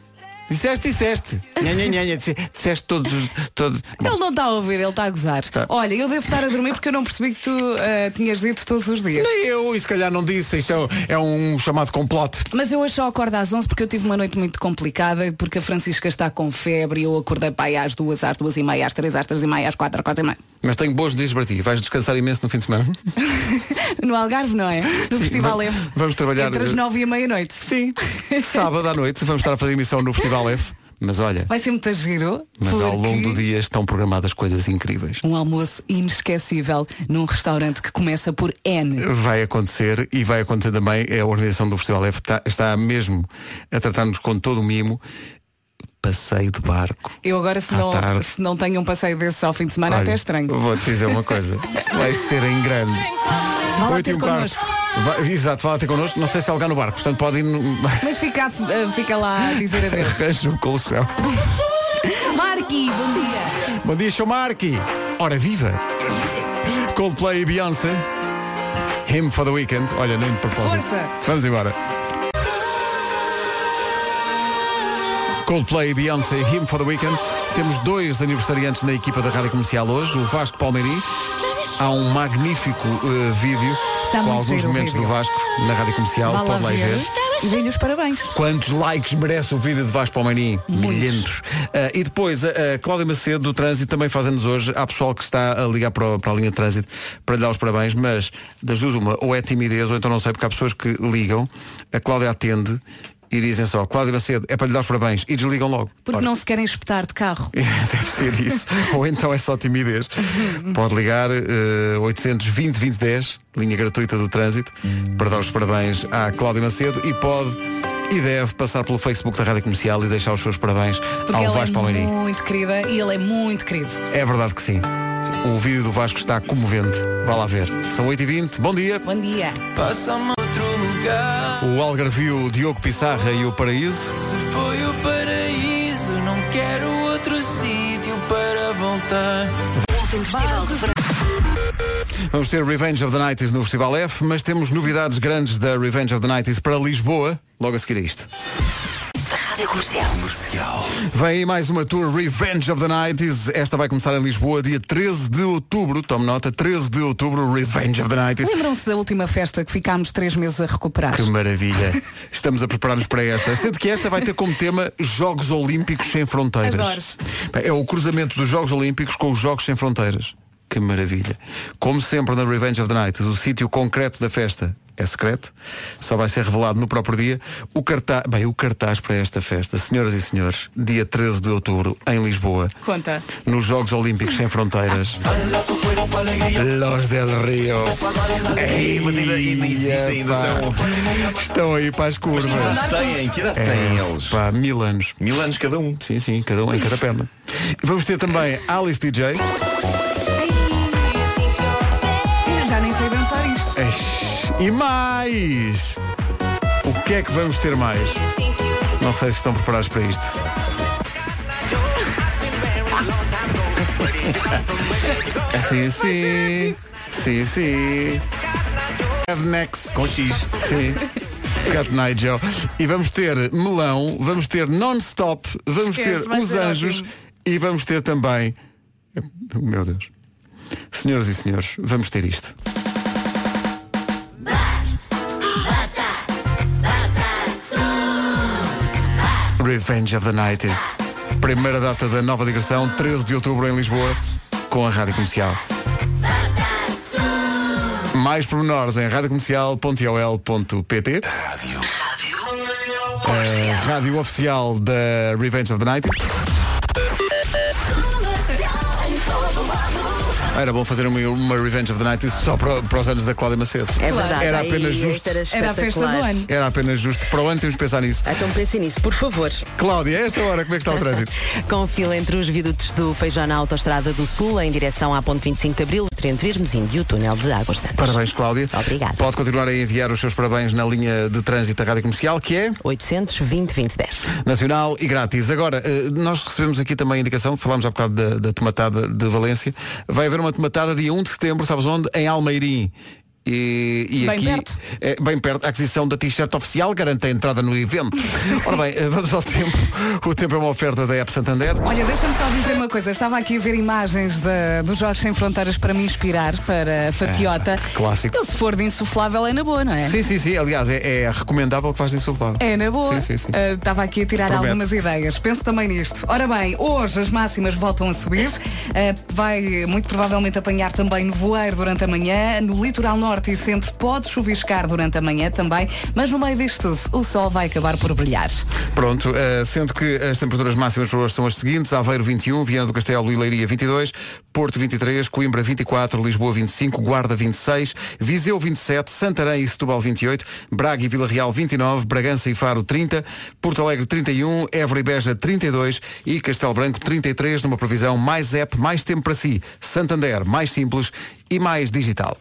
Disseste, disseste. Nha, nha, nha, nha, disse- disseste todos os. Todos... Ele não está a ouvir, ele está a gozar. Tá. Olha, eu devo estar a dormir porque eu não percebi que tu eh, tinhas dito todos os dias. Nem eu, e se calhar não disse, isto é, um- é um chamado complot. Mas eu hoje só acordo às 11 porque eu tive uma noite muito complicada porque a Francisca está com febre e eu acordei para aí às duas, às duas e meia, às três, às três e meia, às quatro, às quatro e meia. Mas tenho boas notícias para ti. Vais descansar imenso no fim de semana? No Algarve, não é? No Festival va- F. vamos trabalhar, Entre as eh, nove e meia-noite. Sim. Sábado à noite vamos estar a fazer emissão no Festival F. Mas olha, Vai ser muito giro. mas ao porque longo do dia estão programadas coisas incríveis. Um almoço inesquecível num restaurante que começa por N. Vai acontecer e vai acontecer também. A organização do Festival F está, está mesmo a tratar-nos com todo o mimo. Passeio de barco. Eu agora, se não, tarde. se não tenho um passeio desse ao fim de semana, Olha, até é estranho. Vou-te dizer uma coisa. Vai ser em grande. Oito e um quarto. Vai- exato, vai lá ter connosco. Não sei se é lugar no barco, portanto pode ir. no- Mas fica, eh, fica lá a dizer adeus. Arranja um colchão. Marqui, bom dia. Bom dia, show Marky. Ora viva. Coldplay e Beyoncé. Him for the weekend. Olha, nem de propósito. Força. Vamos embora. Coldplay Beyoncé, Him for the Weekend. Temos dois aniversariantes na equipa da Rádio Comercial hoje, o Vasco Palmeirim. Há um magnífico eh, vídeo Está com alguns momentos do Vasco na Rádio Comercial. Vá lá Pode lá ver. ver. E dei-lhe os parabéns. Quantos likes merece o vídeo de Vasco Palmeirim? Milhentos. Ah, e depois, a, a Cláudia Macedo do Trânsito também faz-nos hoje. Há pessoal que está a ligar para, o- para a linha de trânsito para lhe dar os parabéns, mas das duas uma, ou é timidez ou então não sei, porque há pessoas que ligam, a Cláudia atende e dizem só, Cláudia Macedo, é para lhe dar os parabéns e desligam logo. Porque Ora, não se querem espetar de carro. Deve ser isso. Ou então é só timidez. Pode ligar eh, 820 2010, linha gratuita do trânsito, para dar os parabéns à Cláudia Macedo e pode e deve passar pelo Facebook da Rádio Comercial e deixar os seus parabéns Porque ao ela Vasco é Palmeirim. muito querida e ele é muito querido. É verdade que sim. O vídeo do Vasco está comovente. Vá lá ver. São 8h20. Bom dia. Bom dia. Passa-me outro lugar. O Algarvio Diogo Pissarra e o Paraíso. Se foi o paraíso, não quero outro sítio para voltar. Último festival de verão. Vamos ter Revenge of the Nights no Festival F, mas temos novidades grandes da Revenge of the Nights para Lisboa, logo a seguir a isto. Rádio Comercial. Vem aí mais uma tour Revenge of the Nights. Esta vai começar em Lisboa dia 13 de outubro. Tome nota, 13 de outubro, Revenge of the Nights. Lembram-se da última festa que ficámos três meses a recuperar? Que maravilha. Estamos a preparar-nos para esta. Sendo que esta vai ter como tema Jogos Olímpicos Sem Fronteiras. Adoro. Bem, É o cruzamento dos Jogos Olímpicos com os Jogos Sem Fronteiras. Que maravilha. Como sempre na Revenge of the Night, o sítio concreto da festa é secreto, só vai ser revelado no próprio dia. O cartaz, bem, o cartaz para esta festa, senhoras e senhores, dia 13 de outubro, em Lisboa, Conta. nos Jogos Olímpicos Sem Fronteiras. Los del Rio. Ei, mas ainda, ainda existem, ainda são. Estão aí para as curvas. Que idade têm? Que idade É, têm eles? Pá, mil anos. Mil anos cada um. Sim, sim, cada um em cada perna. Vamos ter também Alice DJ. E mais! O que é que vamos ter mais? Não sei se estão preparados para isto. Sim, sim. Sim, sim. Next. Com X. Sim. Cat Joe. E vamos ter melão, vamos ter non-stop, vamos Esquece, ter os anjos ótimo. e vamos ter também. Meu Deus. Senhoras e senhores, vamos ter isto. Revenge of the Nights. Primeira data da nova digressão, 13 de outubro em Lisboa, com a Rádio Comercial. Mais pormenores em radiocomercial.ol.pt A Rádio oficial da Revenge of the Night. Era bom fazer uma, uma Revenge of the Night só para, para os anos da Cláudia Macedo. É verdade. Era apenas justo. Era, Era a festa do ano. Era apenas justo. Para o ano temos que pensar nisso. Então pensem nisso, por favor. Cláudia, a esta hora, como é que está o trânsito? Com fila entre os viadutos do Feijão na Autostrada do Sul, em direção à Ponte 25 de Abril, entre Hermesinde e o túnel de Águas Santas. Parabéns, Cláudia. Obrigada. Pode continuar a enviar os seus parabéns na linha de trânsito da Rádio Comercial, que é 820 2010. nacional e grátis. Agora, eh, nós recebemos aqui também a indicação, falámos há bocado da, da tomatada de Valência. Vai haver uma tomatada dia 1 de setembro, sabes onde? Em Almeirim. E, e Bem aqui, perto. é, bem perto, a aquisição da t-shirt oficial garante a entrada no evento. Ora bem, eh, vamos ao tempo. O tempo é uma oferta da App Santander. Olha, deixa-me só dizer uma coisa. Estava aqui a ver imagens da, do Jorge Sem Fronteiras para me inspirar para a Fatiota. clássico. Eu, se for de insuflável, é na boa, não é? Sim, sim, sim. Aliás, é, é recomendável que faz insuflável. É na boa. Sim, sim, sim. Ah, Estava aqui a tirar Promete. algumas ideias. Penso também nisto. Ora bem, hoje as máximas voltam a subir. Ah, vai muito provavelmente apanhar também no voeiro durante a manhã. No litoral norte e centro pode chuviscar durante a manhã também. Mas no meio disto tudo, o sol vai acabar por brilhar. Pronto, eh, sendo que as temperaturas máximas para hoje são as seguintes, Aveiro 21, Viana do Castelo e Leiria 22, Porto 23, Coimbra 24, Lisboa 25, Guarda 26, Viseu 27, Santarém e Setúbal 28, Braga e Vila Real 29, Bragança e Faro 30, Porto Alegre 31, Évora e Beja 32 e Castelo Branco 33, numa previsão mais app, mais tempo para si, Santander, mais simples e mais digital.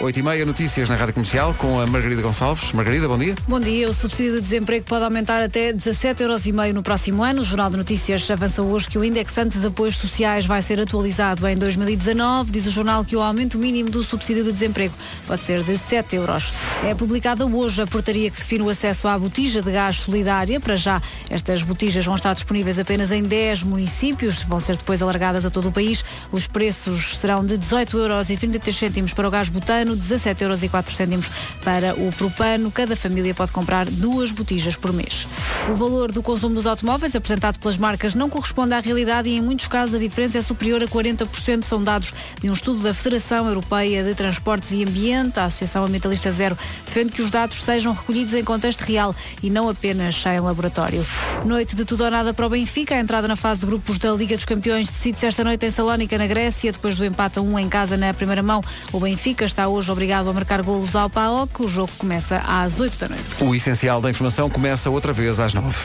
8 e meia, notícias na Rádio Comercial com a Margarida Gonçalves. Margarida, bom dia. Bom dia. O subsídio de desemprego pode aumentar até 17,5 euros no próximo ano. O Jornal de Notícias avança hoje que o indexante de apoios sociais vai ser atualizado em 2019. Diz o jornal que o aumento mínimo do subsídio de desemprego pode ser de 7 euros. É publicada hoje a portaria que define o acesso à botija de gás solidária. Para já, estas botijas vão estar disponíveis apenas em 10 municípios. Vão ser depois alargadas a todo o país. Os preços serão de 18 euros e 33 cêntimos para o gás butano, 17 euros e 4 cêntimos para o propano. Cada família pode comprar duas botijas por mês. O valor do consumo dos automóveis apresentado pelas marcas não corresponde à realidade e em muitos casos a diferença é superior a 40%. São dados de um estudo da Federação Europeia de Transportes e Ambiente. A Associação Ambientalista Zero defende que os dados sejam recolhidos em contexto real e não apenas em laboratório. Noite de tudo ou nada para o Benfica. A entrada na fase de grupos da Liga dos Campeões decide-se esta noite em Salónica, na Grécia. Depois do empate a um em casa na primeira mão, o Benfica está hoje obrigado a marcar golos ao PAOK. O jogo começa às 8 da noite. O essencial da informação começa outra vez às 9.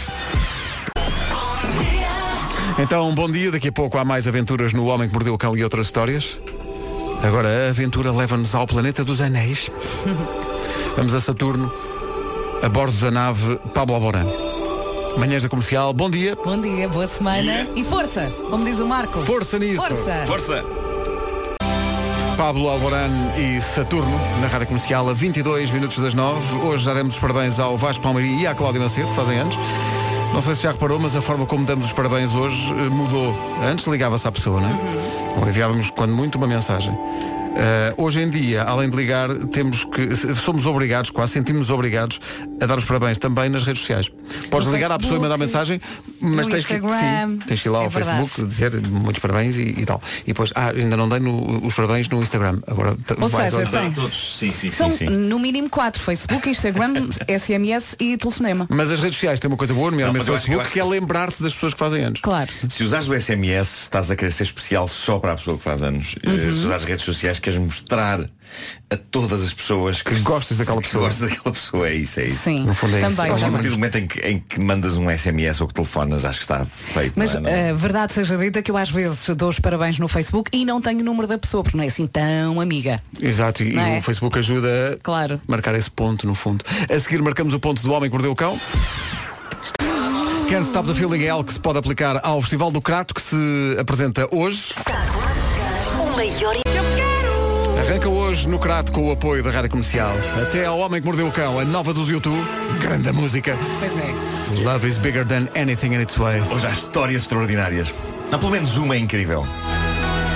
Então, bom dia. Daqui a pouco há mais aventuras no Homem que Mordeu o Cão e outras histórias. Agora a aventura leva-nos ao planeta dos anéis. Vamos a Saturno, a bordo da nave Pablo Alborán. Manhãs da Comercial, bom dia. Bom dia, boa semana e força, como diz o Marco. Força nisso. Força. Força! Pablo Alborán e Saturno, na Rádio Comercial, a 22 minutos das 9. Hoje já demos os parabéns ao Vasco Palmeirim e à Cláudia Macedo, que fazem anos. Não sei se já reparou, mas a forma como damos os parabéns hoje eh, mudou. Antes ligava-se à pessoa, não é? Ou enviávamos, quando muito, uma mensagem. Eh, hoje em dia, além de ligar, temos que somos obrigados, quase sentimos obrigados a dar os parabéns também nas redes sociais. Podes No ligar à pessoa e mandar Facebook, mensagem, mas tens que, sim, tens que ir lá É ao verdade. Facebook dizer muitos parabéns e, e tal. E depois, ah, ainda não dei no- os parabéns no Instagram. Agora Ou vais seja, ao-. Todos, sim, sim, São sim, sim. no mínimo quatro: Facebook, Instagram, SMS e telefonema. Mas as redes sociais têm uma coisa boa, nomeadamente o Facebook, que é lembrar-te das pessoas que fazem anos. Claro. Se usares o SMS, estás a querer ser especial só para a pessoa que faz anos. Uhum. Eh, Se usares as redes sociais, queres mostrar a todas as pessoas que, gostas daquela que pessoa. gostas daquela pessoa. É isso, é isso. Sim, No fundo é isso. também. Acho que a também. partir do momento em que, em que mandas um SMS ou que telefonas, acho que está feito. Mas é? Não- a verdade seja dita que eu às vezes dou os parabéns no Facebook e não tenho o número da pessoa, porque não é assim tão amiga. Exato, e é? o Facebook ajuda Claro. a marcar esse ponto, no fundo. A seguir marcamos o ponto do homem que mordeu o cão. Can't Stop the Feeling é algo que se pode aplicar ao Festival do Crato, que se apresenta hoje. O maior Arranca hoje no Crato com o apoio da Rádio Comercial. Até ao Homem que Mordeu o Cão, a nova dos YouTube. Grande música. Pois é. Love is bigger than anything in its way. Hoje há histórias extraordinárias. Há pelo menos uma é incrível.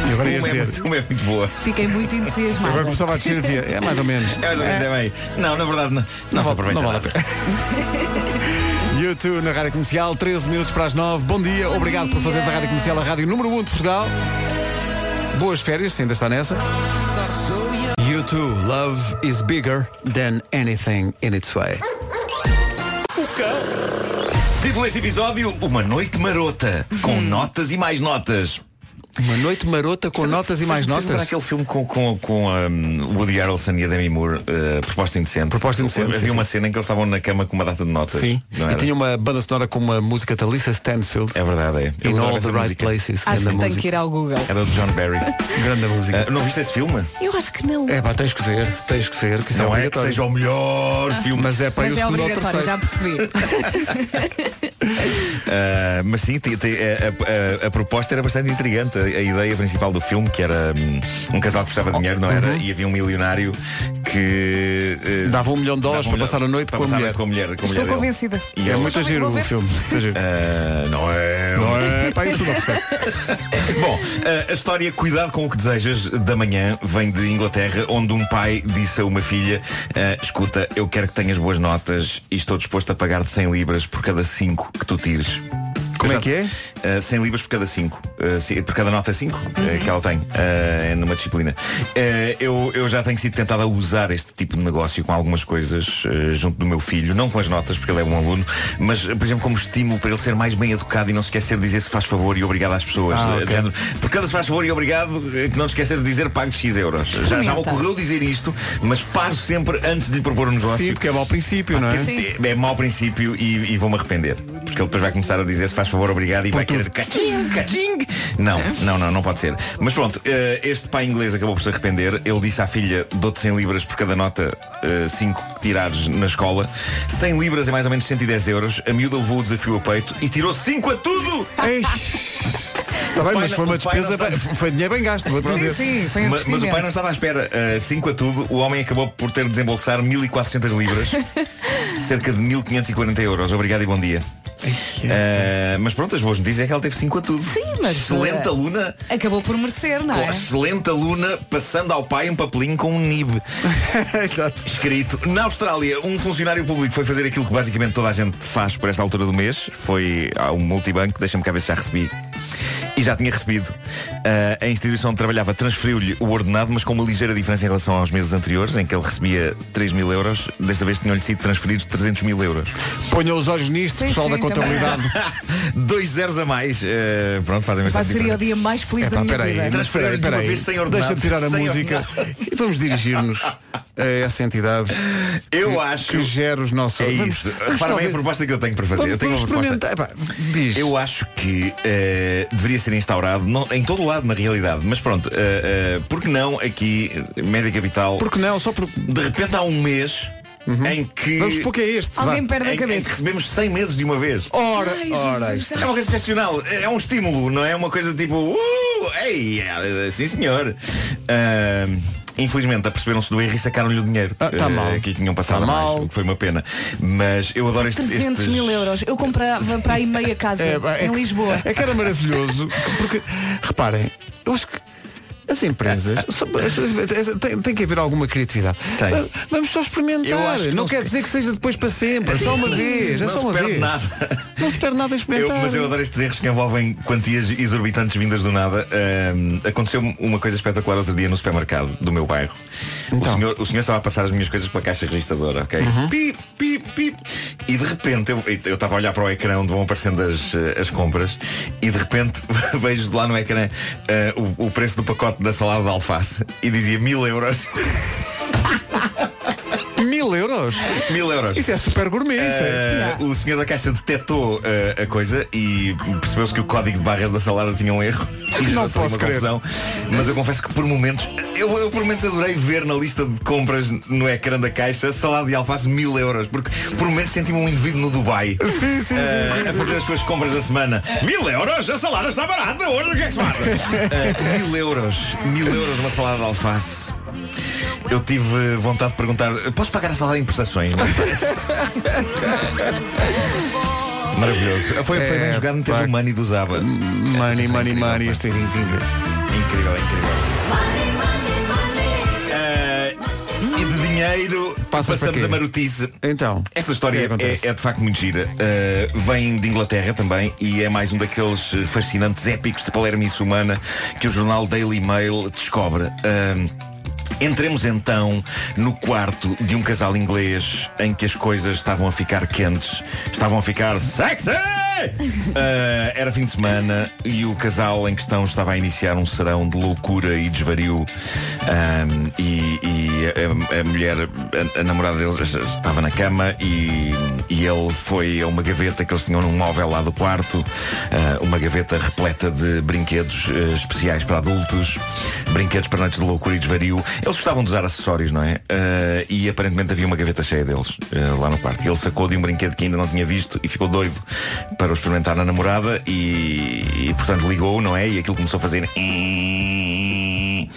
E agora ias Uma é, dizer. muito, uma é muito boa. Fiquei muito entusiasmada. Agora começava a descer e dizia, é mais ou menos. É mais ou menos, é bem. Não, na verdade, não, não, se vale- aproveita não vale a nada. YouTube na Rádio Comercial, 13 minutos para as 9. Bom dia, obrigado por fazer da Rádio Comercial a rádio número 1 de Portugal. Boas férias, se ainda está nessa. YouTube, love is bigger than anything in its way. Título deste episódio: Uma noite marota, com notas e mais notas. Uma noite marota com notas e mais notas. aquele filme com, com, com um, Woody Harrelson e a Demi Moore, uh, Proposta Indecente. Proposta Indecente, Havia sim, uma sim. cena em que eles estavam na cama com uma data de notas. Sim, não e tinha uma banda sonora com uma música da Lisa Stansfield. É verdade, é. Eu In all the right música. places. Acho que tenho música. que ir ao Google. Era do John Barry. Grande música. Uh, não viste esse filme? Eu acho que não. É pá, tens que ver, tens que ver, que isso não é é que seja o melhor filme. Mas é para Mas é ou o obrigatório, já percebi. Uh, mas sim, a proposta era bastante intrigante. A, ideia principal do filme, que era hum, um casal que precisava de dinheiro, não era? E havia um milionário que uh, Dava um milhão de dólares um para passar a noite para com a passar mulher. com a mulher. Com a mulher Estou dele. convencida. E É muito giro o filme. Uh, não é. Não é? Pá, isso não. Bom, uh, a história Cuidado com o que desejas da manhã vem de Inglaterra, onde um pai disse a uma filha: uh, Escuta, eu quero que tenhas boas notas e estou disposto a pagar-te 100 libras por cada 5 que tu tires. Como é que é? Uh, 100 libras por cada 5 Por cada nota 5 que ela tem uh, Numa disciplina Uh, eu, eu já tenho sido tentado a usar este tipo de negócio Com algumas coisas uh, junto do meu filho Não com as notas, porque ele é um aluno Mas, uh, por exemplo, como estímulo para ele ser mais bem educado E não se esquecer de dizer se faz favor e obrigado às pessoas Ah, Uh, ok. de género, Por cada se faz favor e obrigado uh, Que não se esquecer de dizer pague X euros Já, já me ocorreu dizer isto Mas paro sempre antes de lhe propor um negócio Sim, porque é mau princípio, não é? é mau princípio e, e vou-me arrepender. Porque ele depois vai começar a dizer se faz favor, obrigado e vai querer caching, caching. Não, não, não, não pode ser. Mas pronto, eh, este pai inglês acabou por se arrepender. Ele disse à filha: dou-te 100 libras por cada nota 5 que tirares na escola. 100 libras é mais ou menos 110 euros. A miúda levou o desafio a peito e tirou 5 a tudo! Está bem, mas foi uma despesa, foi dinheiro bem gasto, vou-te dizer. Sim, foi um mas, mas o pai não estava à espera. 5 a tudo, o homem acabou por ter de desembolsar 1400 libras, cerca de 1540 euros. Obrigado e bom dia. Eh, mas pronto, as boas notícias é que ela teve 5 a tudo. Sim, mas, Excelente eh, aluna. Acabou por merecer, não Com é? excelente aluna, passando ao pai um papelinho com um nib escrito. Na Austrália, um funcionário público foi fazer aquilo que basicamente toda a gente faz por esta altura do mês. Foi ao multibanco, deixa-me cá ver se já recebi. E já tinha recebido. Ah, a instituição onde trabalhava transferiu-lhe o ordenado, mas com uma ligeira diferença em relação aos meses anteriores, em que ele recebia 3 mil euros. Desta vez tinham-lhe sido transferidos 300 mil euros. Ponham os olhos nisto, Sim, pessoal sim, da contabilidade. Dois zeros a mais. Ah, pronto, fazem Vai bastante ser o dia mais feliz Epá, da minha vida. de uma peraí. vez sem ordenado, Deixa-me tirar a música ordenado. e vamos dirigir-nos a essa entidade Eu que, acho. que gera os nossos. É Vamos- isso. Repara bem a proposta que eu tenho para fazer. Vamos, eu tenho uma proposta. experimentar. Epá, diz. Eu acho que eh, deveria ser instaurado não- em todo lado, na realidade. Mas pronto, eh, eh, por que não aqui, eh, Média Capital, Porque não, só por. de repente há um mês em que. Vamos supor que é este. Alguém vá. perde a em, em cabeça. que recebemos 100 meses de uma vez. Ora, Ai, ora, Jesus, isto- É uma coisa excepcional, é um estímulo, não é uma coisa tipo, uh, ei, eh, sim senhor. Ah, Infelizmente, aperceberam-se do erro e sacaram-lhe o dinheiro Ah, tá eh, mal. que lhe tinham passado Tá mais, mal. o que foi uma pena. Mas eu adoro estes. 300 estes... mil euros. Eu comprava para aí meia casa É, é em que- Lisboa. É que era maravilhoso. Porque, reparem, eu acho que as empresas tem, tem que haver alguma criatividade. Tem. Va- Vamos só experimentar. Eu que não, não quer se- dizer que seja depois para sempre. É só uma vez. É Não só se uma perde vez. nada. Não se perde nada a Eu- experimentar. mas eu adoro estes erros que envolvem quantias exorbitantes vindas do nada. Ahm, aconteceu uma coisa espetacular outro dia no supermercado do meu bairro. Então. O, senhor, o senhor estava a passar as minhas coisas pela caixa registradora, ok? Uhum. Pip, pip, pip. E de repente eu eu estava a olhar para o ecrã onde vão aparecendo as, eh, as compras e de repente vejo lá no ecrã eh, o, o preço do pacote da salada de alface e dizia mil euros. Mil euros? mil euros. Isso é super gourmet. isso é. Uh, o senhor da caixa detectou uh, a coisa e percebeu-se que o código de barras da salada tinha um erro. E Não posso uma crer. confusão. Mas eu confesso que por momentos, eu, eu por momentos adorei ver na lista de compras no ecrã da caixa salada de alface mil euros. Porque por momentos senti-me um indivíduo no Dubai Sim, sim, uh, a fazer as suas compras da semana. Mil euros? A salada está barata. Hoje o que é que se passa? Uh, mil euros. Mil euros uma salada de alface. Eu tive vontade de perguntar, posso pagar a salada em prestações? Maravilhoso. Foi, foi bem É, jogado meter o money do Zaba. Money, money, é money. incrível, Isto é incrível. Incrível, incrível. Ah, e de dinheiro passamos a marotice. Então. Esta história é é, é de facto muito gira. Uh, vem de Inglaterra também e é mais um daqueles uh, fascinantes épicos de palermice humana que o jornal Daily Mail descobre. Um, Entremos então no quarto de um casal inglês em que as coisas estavam a ficar quentes, estavam a ficar sexy! Uh, era fim de semana e o casal em questão estava a iniciar um serão de loucura e desvario. Um, e e a, a mulher, a, a namorada deles estava na cama e, e ele foi a uma gaveta que eles tinham num móvel lá do quarto, uh, uma gaveta repleta de brinquedos uh, especiais para adultos, brinquedos para noites de loucura e desvario. Eles gostavam de usar acessórios, não é? Uh, e aparentemente havia uma gaveta cheia deles uh, lá no quarto. E ele sacou de um brinquedo que ainda não tinha visto e ficou doido para o experimentar na namorada e, e, portanto ligou, não é? E aquilo começou a fazer. E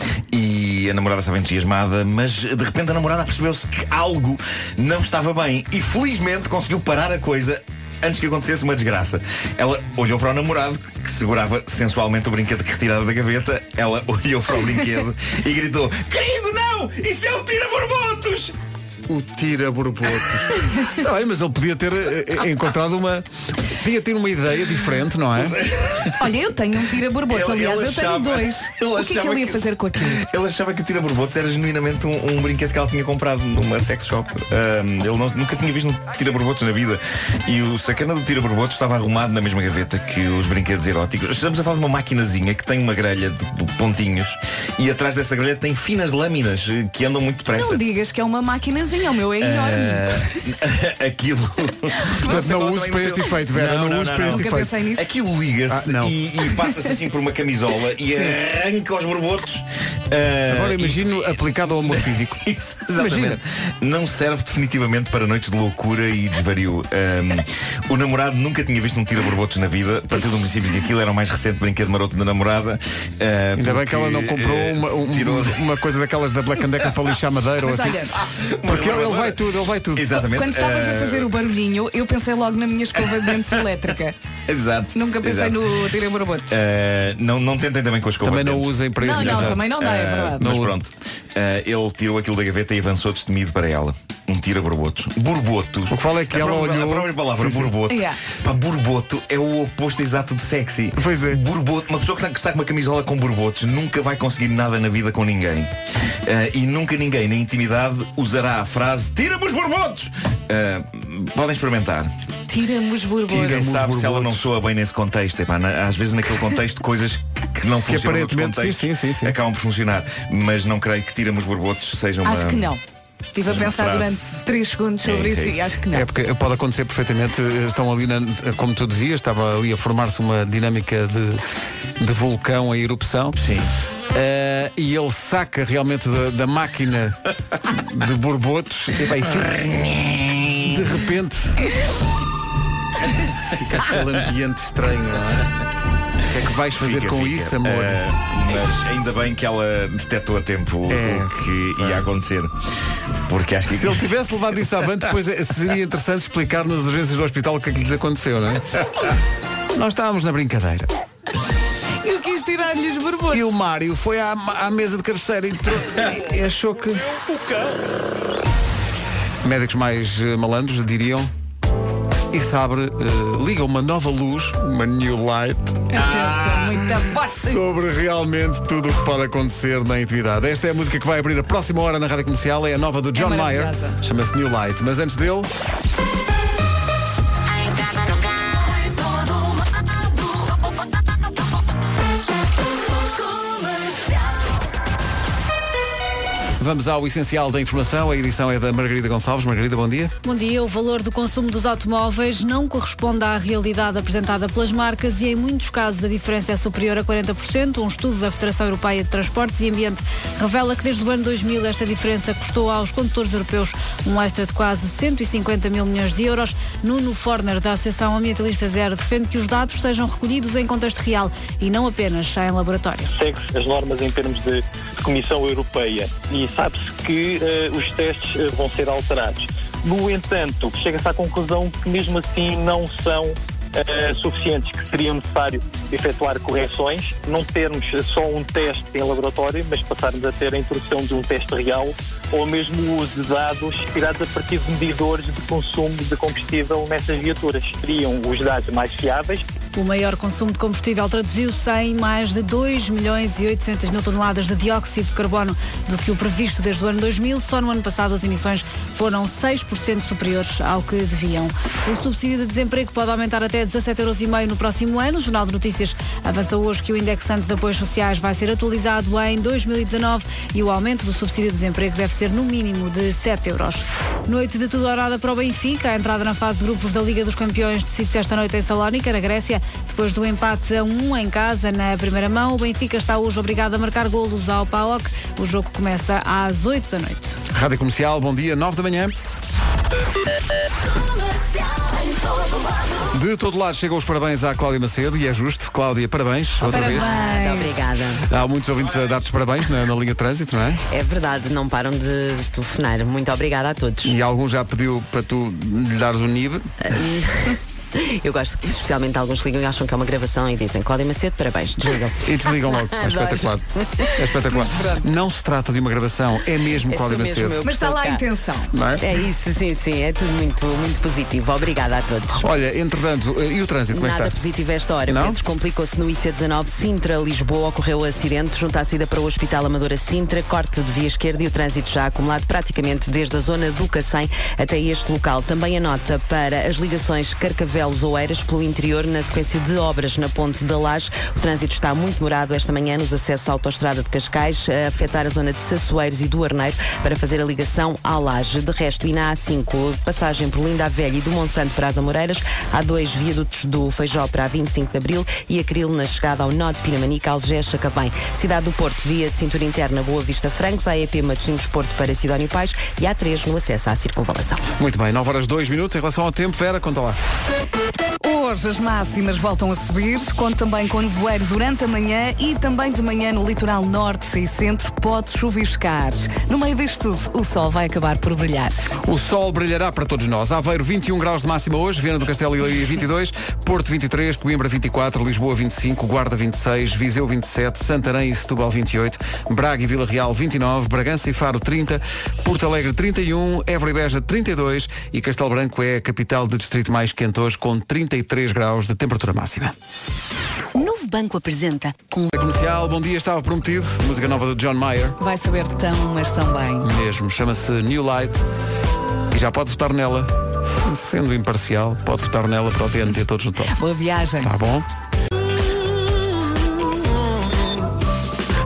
a namorada estava entusiasmada, mas de repente a namorada percebeu-se que algo não estava bem e felizmente conseguiu parar a coisa antes que acontecesse uma desgraça. Ela olhou para o namorado, que segurava sensualmente o brinquedo que retirara da gaveta. Ela olhou para o brinquedo e gritou: Querido, não! Isso é um tira-borbotos! O tira borbotos. Não, é, mas ele podia ter eh, eh, encontrado uma. Podia ter uma ideia diferente, não é? Olha, eu tenho um tira-borbotes. Ele- Aliás, ele eu tenho achava- dois. ele O que é que ele ia que- fazer com aquilo? Ele achava que o tira-borbotos era genuinamente um, um brinquedo que ela tinha comprado numa sex shop. Ahm, ele não- nunca tinha visto um tira-borbotos na vida. E o sacana do tira-borbotos estava arrumado na mesma gaveta que os brinquedos eróticos. Estamos a falar de uma maquinazinha que tem uma grelha de de pontinhos e atrás dessa grelha tem finas lâminas eh, que andam muito depressa. Não digas que é uma maquinazinha. Sim, o meu é enorme. Ah, aquilo. Portanto, não uses para este efeito, Vera. Não, uses para este efeito. Aquilo liga-se Ah, e, e passa-se assim por uma camisola e arranca os borbotos. Ah, Agora e- imagino aplicado ao amor físico. Imagina. exatamente. Não serve definitivamente para noites de loucura e desvario. O namorado nunca tinha visto um tira-borbotos na vida, partiu do princípio que aquilo era o mais recente brinquedo maroto da namorada. ah, Ainda bem que ela não comprou eh, uma, um- tirou- uma coisa daquelas da Black Decker para lixar madeira ou assim. olha, Porque ele, ele vai tudo, ele vai tudo. Exatamente. quando estavas a ah, fazer o barulhinho, eu pensei logo na minha escova de dentes elétrica. Exato. Nunca pensei exato. no tirei borbotos. Ah, não, não tentem também com a escova Também de não usem para Não, isso. não, Exato. também não dá, é Ah, verdade. Mas Não- pronto, ele tirou aquilo da gaveta e avançou destemido para ela. Um tira-borbotos. Borboto. O que vale é que a ela própria, olhou- A própria palavra Sim, sim. borboto. Yeah. Pá, borboto é o oposto exato de sexy. Pois é. Borboto. Uma pessoa que está, que está com uma camisola com borbotos nunca vai conseguir nada na vida com ninguém. Ah, e nunca ninguém na intimidade usará a frase Tira-me os borbotos! Ah, podem experimentar. Tira-me os borbotos. Os sabe se ela não borbotos. soa bem nesse contexto. Epá, na- às vezes naquele contexto coisas que não funcionam noutros aparentemente, sim, sim, sim, sim. acabam por funcionar. Mas não creio que tira-me os borbotos seja uma. Acho que não. Estive a pensar frase. durante 3 segundos sobre É isso, isso, é e isso. acho que não. É porque pode acontecer perfeitamente, estão ali, na, como tu dizias, estava ali a formar-se uma dinâmica de, de vulcão em erupção. Sim. Eh, e ele saca realmente da, da máquina de borbotos e vai de repente fica aquele ambiente estranho, não é? O que é que vais fazer Fica, com fica. isso, amor? Ah, mas ainda bem que ela detectou a tempo o- É. o que ia acontecer. Porque acho que. Se ele tivesse levado isso avante, depois eh, seria interessante explicar nas urgências do hospital o que é que lhes aconteceu, não é? Nós estávamos na brincadeira. Eu quis tirar-lhe os borbotos. E o Mário foi à, à mesa de cabeceira e, trou- e achou que. Médicos mais eh, malandros diriam. E sabe, eh, liga uma nova luz, uma new light, sobre realmente tudo o que pode acontecer na intimidade. Esta é a música que vai abrir a próxima hora na rádio comercial, é a nova do John Mayer, maravilhosa. chama-se New Light. Mas antes dele. Vamos ao essencial da informação. A edição é da Margarida Gonçalves. Margarida, bom dia. Bom dia. O valor do consumo dos automóveis não corresponde à realidade apresentada pelas marcas e em muitos casos a diferença é superior a 40%. Um estudo da Federação Europeia de Transportes e Ambiente revela que desde o ano 2000 esta diferença custou aos condutores europeus um extra de quase 150 mil milhões de euros. Nuno Forner, da Associação Ambientalista Zero, defende que os dados sejam recolhidos em contexto real e não apenas em laboratório. segue-se as normas em termos de Comissão Europeia e sabe-se que eh, os testes eh, vão ser alterados. No entanto, chega-se à conclusão que mesmo assim não são eh, suficientes, que seria necessário efetuar correções, não termos só um teste em laboratório, mas passarmos a ter a introdução de um teste real ou mesmo o uso de dados tirados a partir de medidores de consumo de combustível nessas viaturas. Seriam os dados mais fiáveis O maior consumo de combustível traduziu-se em mais de 2 milhões e 800 mil toneladas de dióxido de carbono do que o previsto desde o ano 2000. Só no ano passado as emissões foram 6% superiores ao que deviam. O subsídio de desemprego pode aumentar até 17,5 euros no próximo ano. O Jornal de Notícias avança hoje que o indexante de apoios sociais vai ser atualizado em 2019 e o aumento do subsídio de desemprego deve ser no mínimo de 7 euros. Noite de tudo orada para o Benfica. A entrada na fase de grupos da Liga dos Campeões decide-se esta noite em Salónica, na Grécia. Depois do empate a 1 em casa na primeira mão, o Benfica está hoje obrigado a marcar golos ao PAOK. O jogo começa às 8 da noite. Rádio Comercial, bom dia, 9 da manhã. De todo lado chegam os parabéns à Cláudia Macedo e é justo. Cláudia, parabéns. Outra vez. Muito obrigada. Há muitos ouvintes a dar-te os parabéns na, na linha de trânsito, não é? É verdade, não param de telefonar. Muito obrigada a todos. E alguns já pediu para tu lhe dares o NIB. Eu gosto que especialmente alguns ligam e acham que é uma gravação e dizem Cláudia Macedo, parabéns, desligam. E desligam logo. É espetacular. É espetacular. Não se trata de uma gravação, é mesmo É Cláudia mesmo Macedo. Mas está lá a intenção. Não é? É isso, sim, sim, é tudo muito, muito positivo. Obrigada a todos. Olha, entretanto, eh, e o trânsito, como é que Nada está? positivo a esta hora. Não? Pedro complicou-se no IC19 Sintra-Lisboa. Ocorreu o acidente junto à saída para o Hospital Amadora Sintra. Corte de via esquerda e o trânsito já acumulado praticamente desde a zona do Cacém até este local. Também a nota para as ligações Carcavel Odivelos Oeiras pelo interior na sequência de obras na ponte da Laje. O trânsito está muito demorado esta manhã nos acessos à autoestrada de Cascais, a afetar a zona de Sassoeiros e do Arneiro para fazer a ligação à Laje. De resto, e na A5, passagem por Linda Velha e do Monsanto para as Amoreiras, há dois viadutos do Feijó para a 25 de Abril e Acril na chegada ao Nó de Pinamanica, Algés, Chacavém. Cidade do Porto, via de cintura interna Boa Vista Francos, a EP Matosinhos Porto para Sidónio Pais e há três no acesso à circunvalação. Muito bem, 9 horas 2 minutos em relação ao tempo. Vera, conta lá. Hoje as máximas voltam a subir, conto também com nevoeiro durante a manhã e também de manhã no litoral norte e centro pode chuviscar. No meio disto tudo, o sol vai acabar por brilhar. O sol brilhará para todos nós. Aveiro 21 graus de máxima hoje, Viana do Castelo e Leiria 22, Porto 23, Coimbra 24, Lisboa 25, Guarda 26, Viseu 27, Santarém e Setúbal 28, Braga e Vila Real 29, Bragança e Faro 30, Porto Alegre 31, Évora e Beja 32 e Castelo Branco é a capital de distrito mais quente hoje com 33 graus de temperatura máxima. Novo Banco apresenta com Comercial, bom dia, estava prometido. Música nova do John Mayer. Vai saber tão, mas tão bem. Mesmo, chama-se New Light e já pode votar nela. Sendo imparcial, pode votar nela para o TNT todos no top. Boa viagem. Tá bom?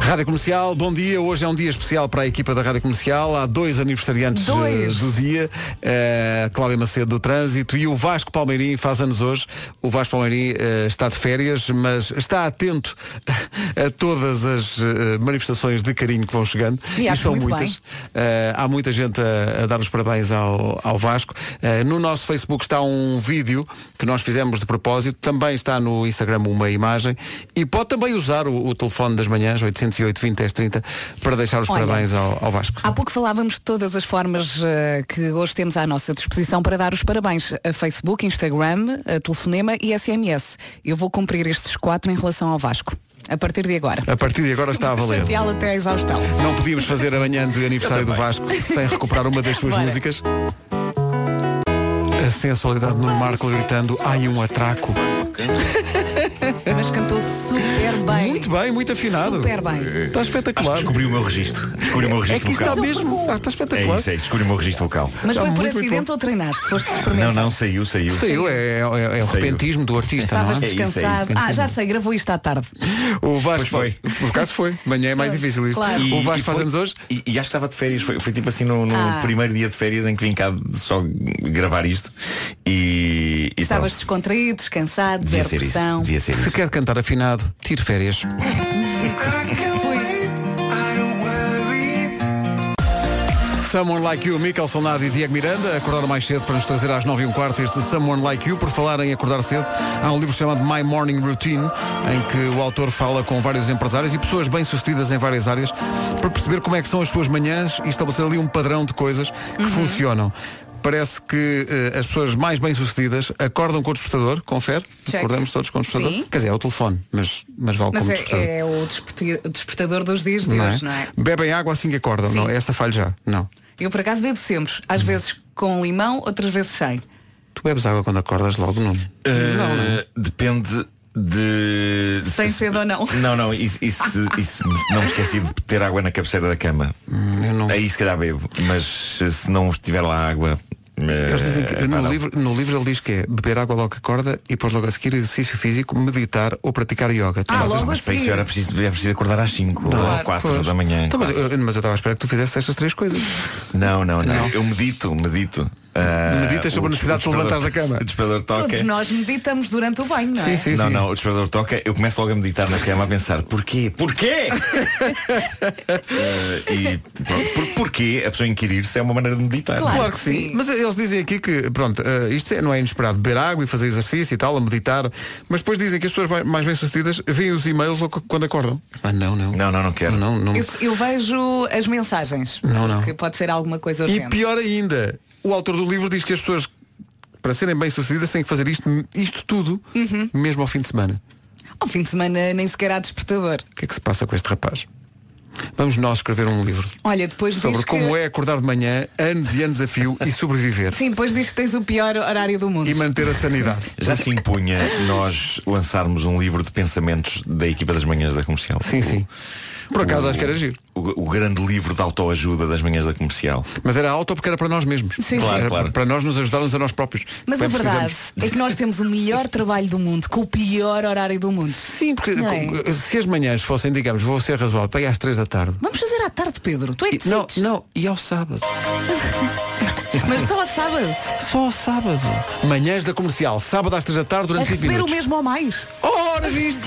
Rádio Comercial, bom dia. Hoje é um dia especial para a equipa da Rádio Comercial. Há dois aniversariantes Dois. eh, do dia. Eh, Cláudia Macedo do Trânsito e o Vasco Palmeirim faz anos hoje. O Vasco Palmeirim eh, está de férias, mas está atento a todas as eh, manifestações de carinho que vão chegando. E acho são muitas. há muita gente a, a dar os parabéns ao, ao Vasco. No nosso Facebook está um vídeo que nós fizemos de propósito. Também está no Instagram uma imagem. E pode também usar o, o telefone das manhãs, 808 20 10 30, para deixar os Olha, parabéns ao, ao Vasco. Há pouco falávamos de todas as formas eh, que hoje temos à nossa disposição para dar os parabéns. A Facebook, Instagram, a telefonema e SMS. Eu vou cumprir estes quatro em relação ao Vasco. A partir de agora. A partir de agora está a valer. Até à exaustão. Não podíamos fazer amanhã de aniversário do Vasco sem recuperar uma das suas Bora. músicas. A sensualidade no Marco gritando Ai um atraco. Mas cantou super bem. Muito bem, muito afinado. Super bem. Está espetacular. Descobri o meu registro. Descobri o meu É registro que está vocal. mesmo. Está, está É espetacular. isso, é isso. Descobri o meu registro vocal. Mas Está foi por muito, muito acidente ou treinaste? Foste experimentar? Não, não, saiu, saiu. Saiu, é, é, é o repentismo do artista, Estavas não é? É isso, é descansado. isso. ah, já sei, gravou isto à tarde. O Vasco Pois Por acaso foi. Manhã é mais difícil isto. Claro. O Vasco faz foi- anos hoje. E, e acho que estava de férias. Foi, foi tipo assim no, no Ah. primeiro dia de férias em que vim cá de só gravar isto. E Estavas pronto. descontraído, descansado, Devia isso. pressão. Devia ser Se isso. quer cantar afinado, tire férias. Someone Like You, Michael Solnado e Diego Miranda acordaram mais cedo para nos trazer às 9 e um quarto este Someone Like You. Por falar em acordar cedo, há um livro chamado My Morning Routine, em que o autor fala com vários empresários e pessoas bem-sucedidas em várias áreas para perceber como é que são as suas manhãs e estabelecer ali um padrão de coisas que funcionam. Parece que eh, as pessoas mais bem-sucedidas acordam com o despertador, confere? Check. Acordamos todos com o despertador? Sim. Quer dizer, é o telefone, mas, mas vale Mas como é, despertador. é o despertador dos dias de Não é? hoje, não é? Bebem água assim que acordam. Sim. Não, esta falha já. Não. Eu por acaso bebo sempre. Às vezes com limão, outras vezes sem. Tu bebes água quando acordas logo, não? Uh, Não, não. Depende de. Sem cedo ou não. Não, não, isso, isso, isso não me esqueci de ter água na cabeceira da cama. Hum, Eu não. Aí se calhar bebo, mas eh, se não estiver lá água. Eh, Eles dizem que pá, no livro, no livro ele diz que é beber água logo que acorda e depois logo a seguir exercício físico, meditar ou praticar yoga. Tu Ah, logo Mas a para isso era preciso, era preciso acordar às 5 ou 4 Pois. da manhã. Então, mas, eu, mas eu estava a esperar que tu fizesse estas três coisas. Não, não, não, Não. Eu medito, medito. Ah, Meditas sobre a necessidade de levantares da cama. O despertador toca. Todos nós meditamos durante o banho, não é? Sim, sim, não, sim. não, o despertador toca, eu começo logo a meditar na cama a pensar porquê? Porquê? Eh, e pronto, por, porquê a pessoa inquirir-se é uma maneira de meditar. Claro. Claro que sim. Sim. Mas eles dizem aqui que, pronto, eh, isto é- não é inesperado beber água e fazer exercício e tal, a meditar, mas depois dizem que as pessoas mai- mais bem-sucedidas veem os e-mails quando acordam. Ah, não, não. Não, não, não quero. Não, não. Eu, eu vejo as mensagens. Não, não. Que pode ser alguma coisa E urgente. pior ainda, o autor do livro diz que as pessoas, para serem bem-sucedidas, têm que fazer isto, isto tudo, Uhum. mesmo ao fim de semana. Ao fim de semana nem sequer há despertador. O que é que se passa com este rapaz? Vamos nós escrever um livro Olha, depois sobre diz como que... é acordar de manhã, anos e anos a fio e sobreviver. Sim, depois diz que tens o pior horário do mundo. E manter a sanidade. Já se impunha nós lançarmos um livro de pensamentos da equipa das manhãs da comercial. Sim, sim. Por acaso acho que era giro. O, o grande livro de autoajuda das manhãs da comercial. Mas era auto porque era para nós mesmos. Sim, Claro, Era claro. Para nós nos ajudarmos a nós próprios. Mas a Bem, verdade precisamos. é que nós temos o melhor trabalho do mundo com o pior horário do mundo. Sim, porque é? se as manhãs fossem, digamos, vou ser razoável, para ir às três da tarde. Vamos fazer à tarde, Pedro. Tu é que Não, não, e ao sábado. Mas só ao sábado. Só ao sábado. Manhãs da comercial, sábado às três da tarde A durante 20 receber o minutos. mesmo ou mais. Ora, viste?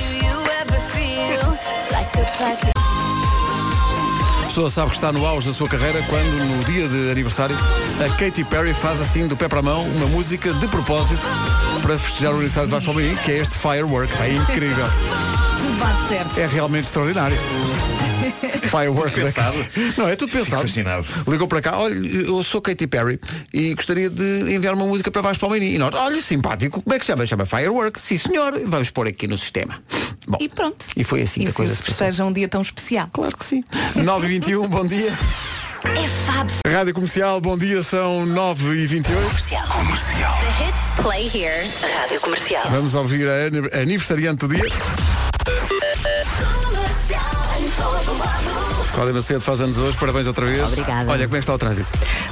Pessoa sabe que está no auge da sua carreira quando, no dia de aniversário, a Katy Perry faz assim, do pé para a mão, uma música de propósito para festejar o aniversário de Vasco Palmeirim, que é este Firework. É incrível. Tudo bate certo. É realmente extraordinário. Firework. Tudo pensado. Não, é tudo pensado. fascinado. Ligou para cá, olha, eu sou Katy Perry e gostaria de enviar uma música para Vasco Palmeirim. E nós, olha, simpático, como é que se chama? Chama Firework. Sim, senhor, vamos pôr aqui no sistema. Bom, E pronto. e foi assim que E a coisa se passou. festeja um dia tão especial. Claro que sim. 9 e 21 bom dia. É Fab. Rádio Comercial, bom dia, são 9 e 28 Comercial. The hits play here. Rádio Comercial. Vamos ouvir a ani- aniversariante do dia. Cláudia Macedo faz anos hoje, parabéns outra vez. Obrigada. Olha, como é que está o trânsito?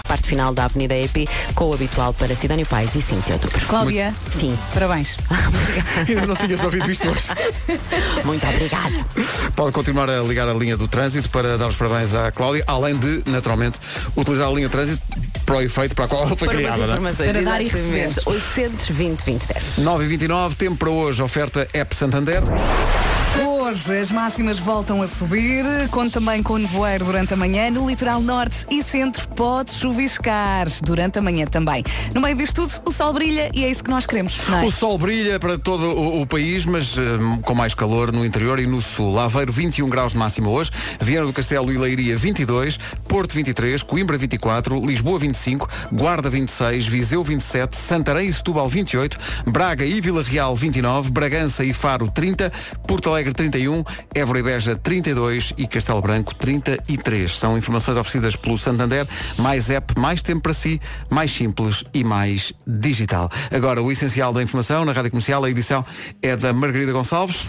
Parte final da Avenida EP, com o habitual para Sidónio Pais e Cintia Outubro. Cláudia, Sim. parabéns. Ainda não tinhas ouvido isto hoje. Muito obrigada. Pode continuar a ligar a linha do trânsito para dar os parabéns à Cláudia, além de, naturalmente, utilizar a linha de trânsito para o efeito para a qual ela foi Para criada. não é? Para dar e receber. 820 2010. 9 e 29 tempo para hoje, oferta App Santander. Hoje as máximas voltam a subir, conto também com nevoeiro durante a manhã. No litoral norte e centro pode chuviscar durante a manhã também. No meio disto tudo, o sol brilha e é isso que nós queremos. É? O sol brilha para todo o, o país, mas hum, com mais calor no interior e no sul. Aveiro 21 graus de máxima hoje, Viana do Castelo e Leiria 22, Porto 23, Coimbra 24, Lisboa 25, Guarda 26, Viseu 27, Santarém e Setúbal 28, Braga e Vila Real 29, Bragança e Faro 30, Porto Alegre 31, Évora e Beja 32 e Castelo Branco 33. São informações oferecidas pelo Santander, mais app, mais tempo para si, mais simples e mais digital. Agora, o essencial da informação na Rádio Comercial, a edição é da Margarida Gonçalves.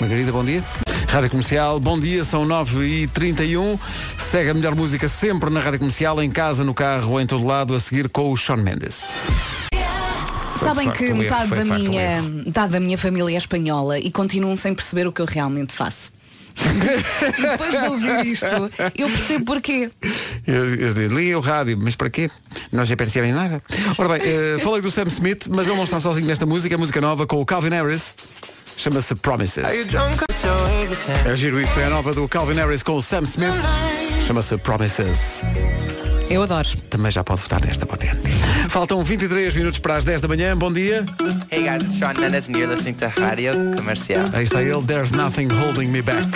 Margarida, bom dia. Rádio Comercial, bom dia, são 9h31. Segue a melhor música sempre na Rádio Comercial, em casa, no carro em todo lado, a seguir com o Sean Mendes. Sabem que metade da, minha, metade da minha família é espanhola e continuam sem perceber o que eu realmente faço. e depois de ouvir isto, eu percebo porquê. Eles dizem, liga o rádio, mas para quê? Não já percebem nada. Ora bem, eh, falei do Sam Smith, mas ele não está sozinho nesta música, é música nova com o Calvin Harris. Chama-se Promises. É giro isto, é a nova do Calvin Harris com o Sam Smith. Chama-se Promises. Eu adoro. Também já pode votar nesta potente. Faltam 23 minutos para as 10 da manhã. Bom dia. Hey guys, it's Sean Mendes and you're listening to Radio Comercial. Aí está ele, There's Nothing Holding Me Back.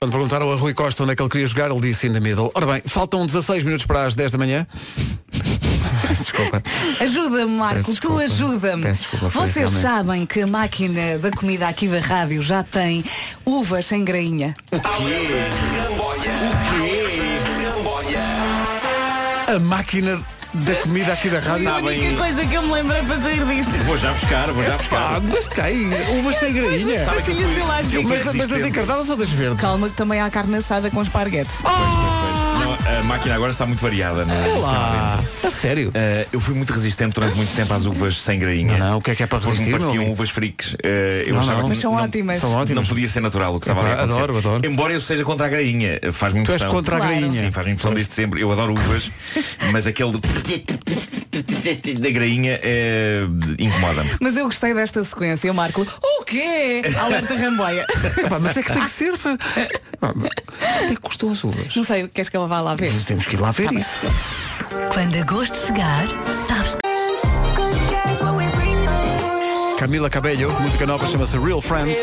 Quando perguntaram a Rui Costa onde é que ele queria jogar, ele disse in the middle. Ora bem, faltam 16 minutos para as 10 da manhã. Desculpa. Ajuda-me, Marco, tu ajuda-me. Vocês realmente. sabem que a máquina da comida aqui da rádio já tem uvas sem grainha. A máquina da comida aqui da rádio. Sabem- coisa que eu me lembrei para sair disto. Vou já buscar, vou já buscar. Ah, mas tem, uvas sem grainha. Mas, mas das encardadas ou das verdes? Calma que também há carne assada com esparguete. Não, a máquina agora está muito variada. Não, é? Olá. A sério? Eh, eu fui muito resistente durante muito tempo às uvas sem grainha. Não, não, o que é que é para Porque resistir, me meu pareciam uvas freaks. Eh, eu Não, achava não. que Mas são não, ótimas. São ótimas. Não podia ser natural o que estava ali a adoro, adoro. Embora eu seja contra a grainha. Faz-me Tu és impressão. contra a Claro. grainha. Sim, faz-me impressão desde sempre. Eu adoro uvas, mas aquele de- da grainha é... incomoda-me. Mas eu gostei desta sequência, Marco. O quê? Alerta Ramboia. Epá, mas é que tem que ser. pá. Quanto é que custam as uvas? Não sei, queres que ela vá lá ver? Temos que ir lá ver isso. Quando agosto chegar, sabes que... Camila Cabello, música nova chama-se Real Friends.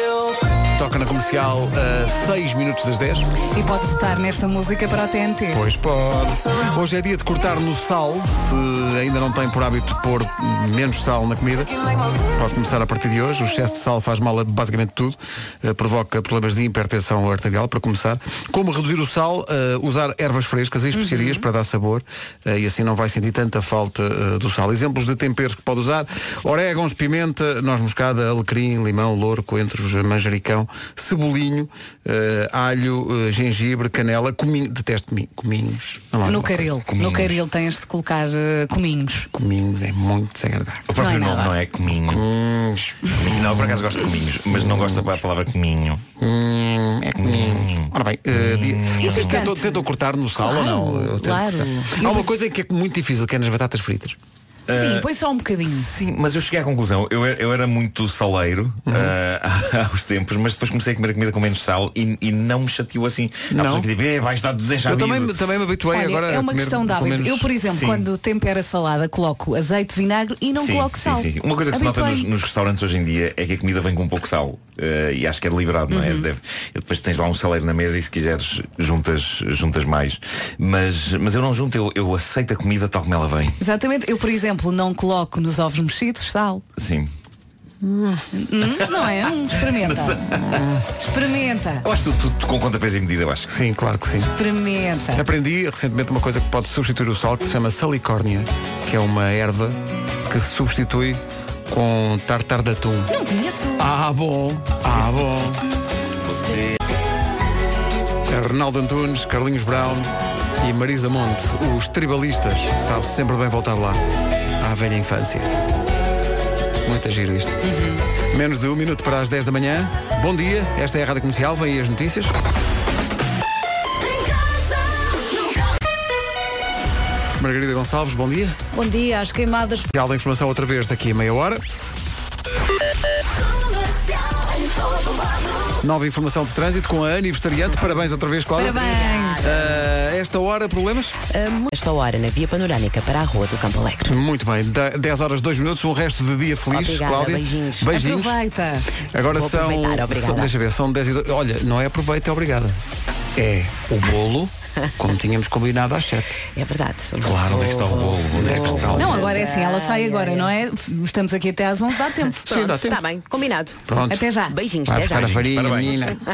Toca na comercial a 6 minutos das 10. E pode votar nesta música para a TNT. Pois pode. Hoje é dia de cortar no sal. Se ainda não tem por hábito pôr menos sal na comida, pode começar a partir de hoje. O excesso de sal faz mal a basicamente tudo. Eh, provoca problemas de hipertensão arterial, para começar. Como reduzir o sal? Eh, usar ervas frescas e especiarias para dar sabor. eh, e assim não vai sentir tanta falta do sal. Exemplos de temperos que pode usar. Orégãos, pimenta, noz moscada, alecrim, limão, louro, coentros, manjericão. Cebolinho, eh, alho, eh, gengibre, canela, cominho, detesto comi- cominhos. No caril. No cominhos. caril tens de colocar eh, cominhos. Cominhos é muito desagradável. O próprio Não é nome não é cominho. Não, por acaso gosto de cominhos, mas não gosto da palavra cominho. Hum, é cominho. Ora bem, E vocês tentam, tentam cortar no sal ou não? Claro, claro. Há uma coisa que é muito difícil, que é nas batatas fritas. Sim, põe só um bocadinho. Sim, mas eu cheguei à conclusão, eu, era- eu era muito saleiro Uhum. ah, aos tempos, mas depois comecei a comer a comida com menos sal e, e não me chateou assim. Há Não? pessoas que dizem, "Eh, vai estar Eu desenchabido. também, também me habituei Olha, agora é a uma comer questão de hábito. menos- Eu, por exemplo, Sim. quando tempero a salada, coloco azeite, vinagre e não sim, coloco sim, sal. sim, sim. Uma coisa que se nota nos, nos restaurantes hoje em dia é que a comida vem com pouco sal. eh, e acho que é deliberado, não é? Uhum. Deve, e depois tens lá um saleiro na mesa e se quiseres juntas, juntas mais. Mas, mas eu não junto, eu, eu aceito a comida tal como ela vem. Exatamente. Eu, por exemplo, não coloco nos ovos mexidos sal. Sim. Hum, não é? Hum, experimenta. Experimenta. Eu acho que tudo, tudo com conta, peso e medida, eu acho que Sim, claro que sim. Experimenta. Aprendi recentemente uma coisa que pode substituir o sal que se chama salicórnia, que é uma erva que se substitui com tartar de atum. Não conheço. Ah, bom. Ah, bom. É Ronaldo Antunes, Carlinhos Brown e Marisa Monte, os tribalistas. Sabe sempre bem voltar lá, à velha infância. Muito giro isto. Menos de um minuto para as 10 da manhã. Bom dia, esta é a Rádio Comercial, vem aí as notícias. Margarida Gonçalves, bom dia. Bom dia, as queimadas. Final da informação outra vez daqui a meia hora. Nova informação de trânsito com a aniversariante. Parabéns outra vez, Cláudia. Parabéns. Ah, esta hora, problemas? Esta hora na Via Panorâmica para a Rua do Campo Alegre. Muito bem. Da- 10 horas, 2 minutos, um resto de dia feliz, Obrigada, Cláudia. beijinhos. Beijinhos. Aproveita. Agora Vou são, são- Deixa ver, são 10 e 2. Olha, não é aproveita, é obrigada. É o bolo, como tínhamos combinado às 7. É verdade. Claro, onde é que está o bolo? Onde é que está o bolo? Não, agora é assim, ela sai agora, não é? Estamos aqui até às 11, dá tempo. Sim, dá tempo. Está bem, combinado. Pronto. Até já. Beijinhos, Vai até já. a farinha, menina.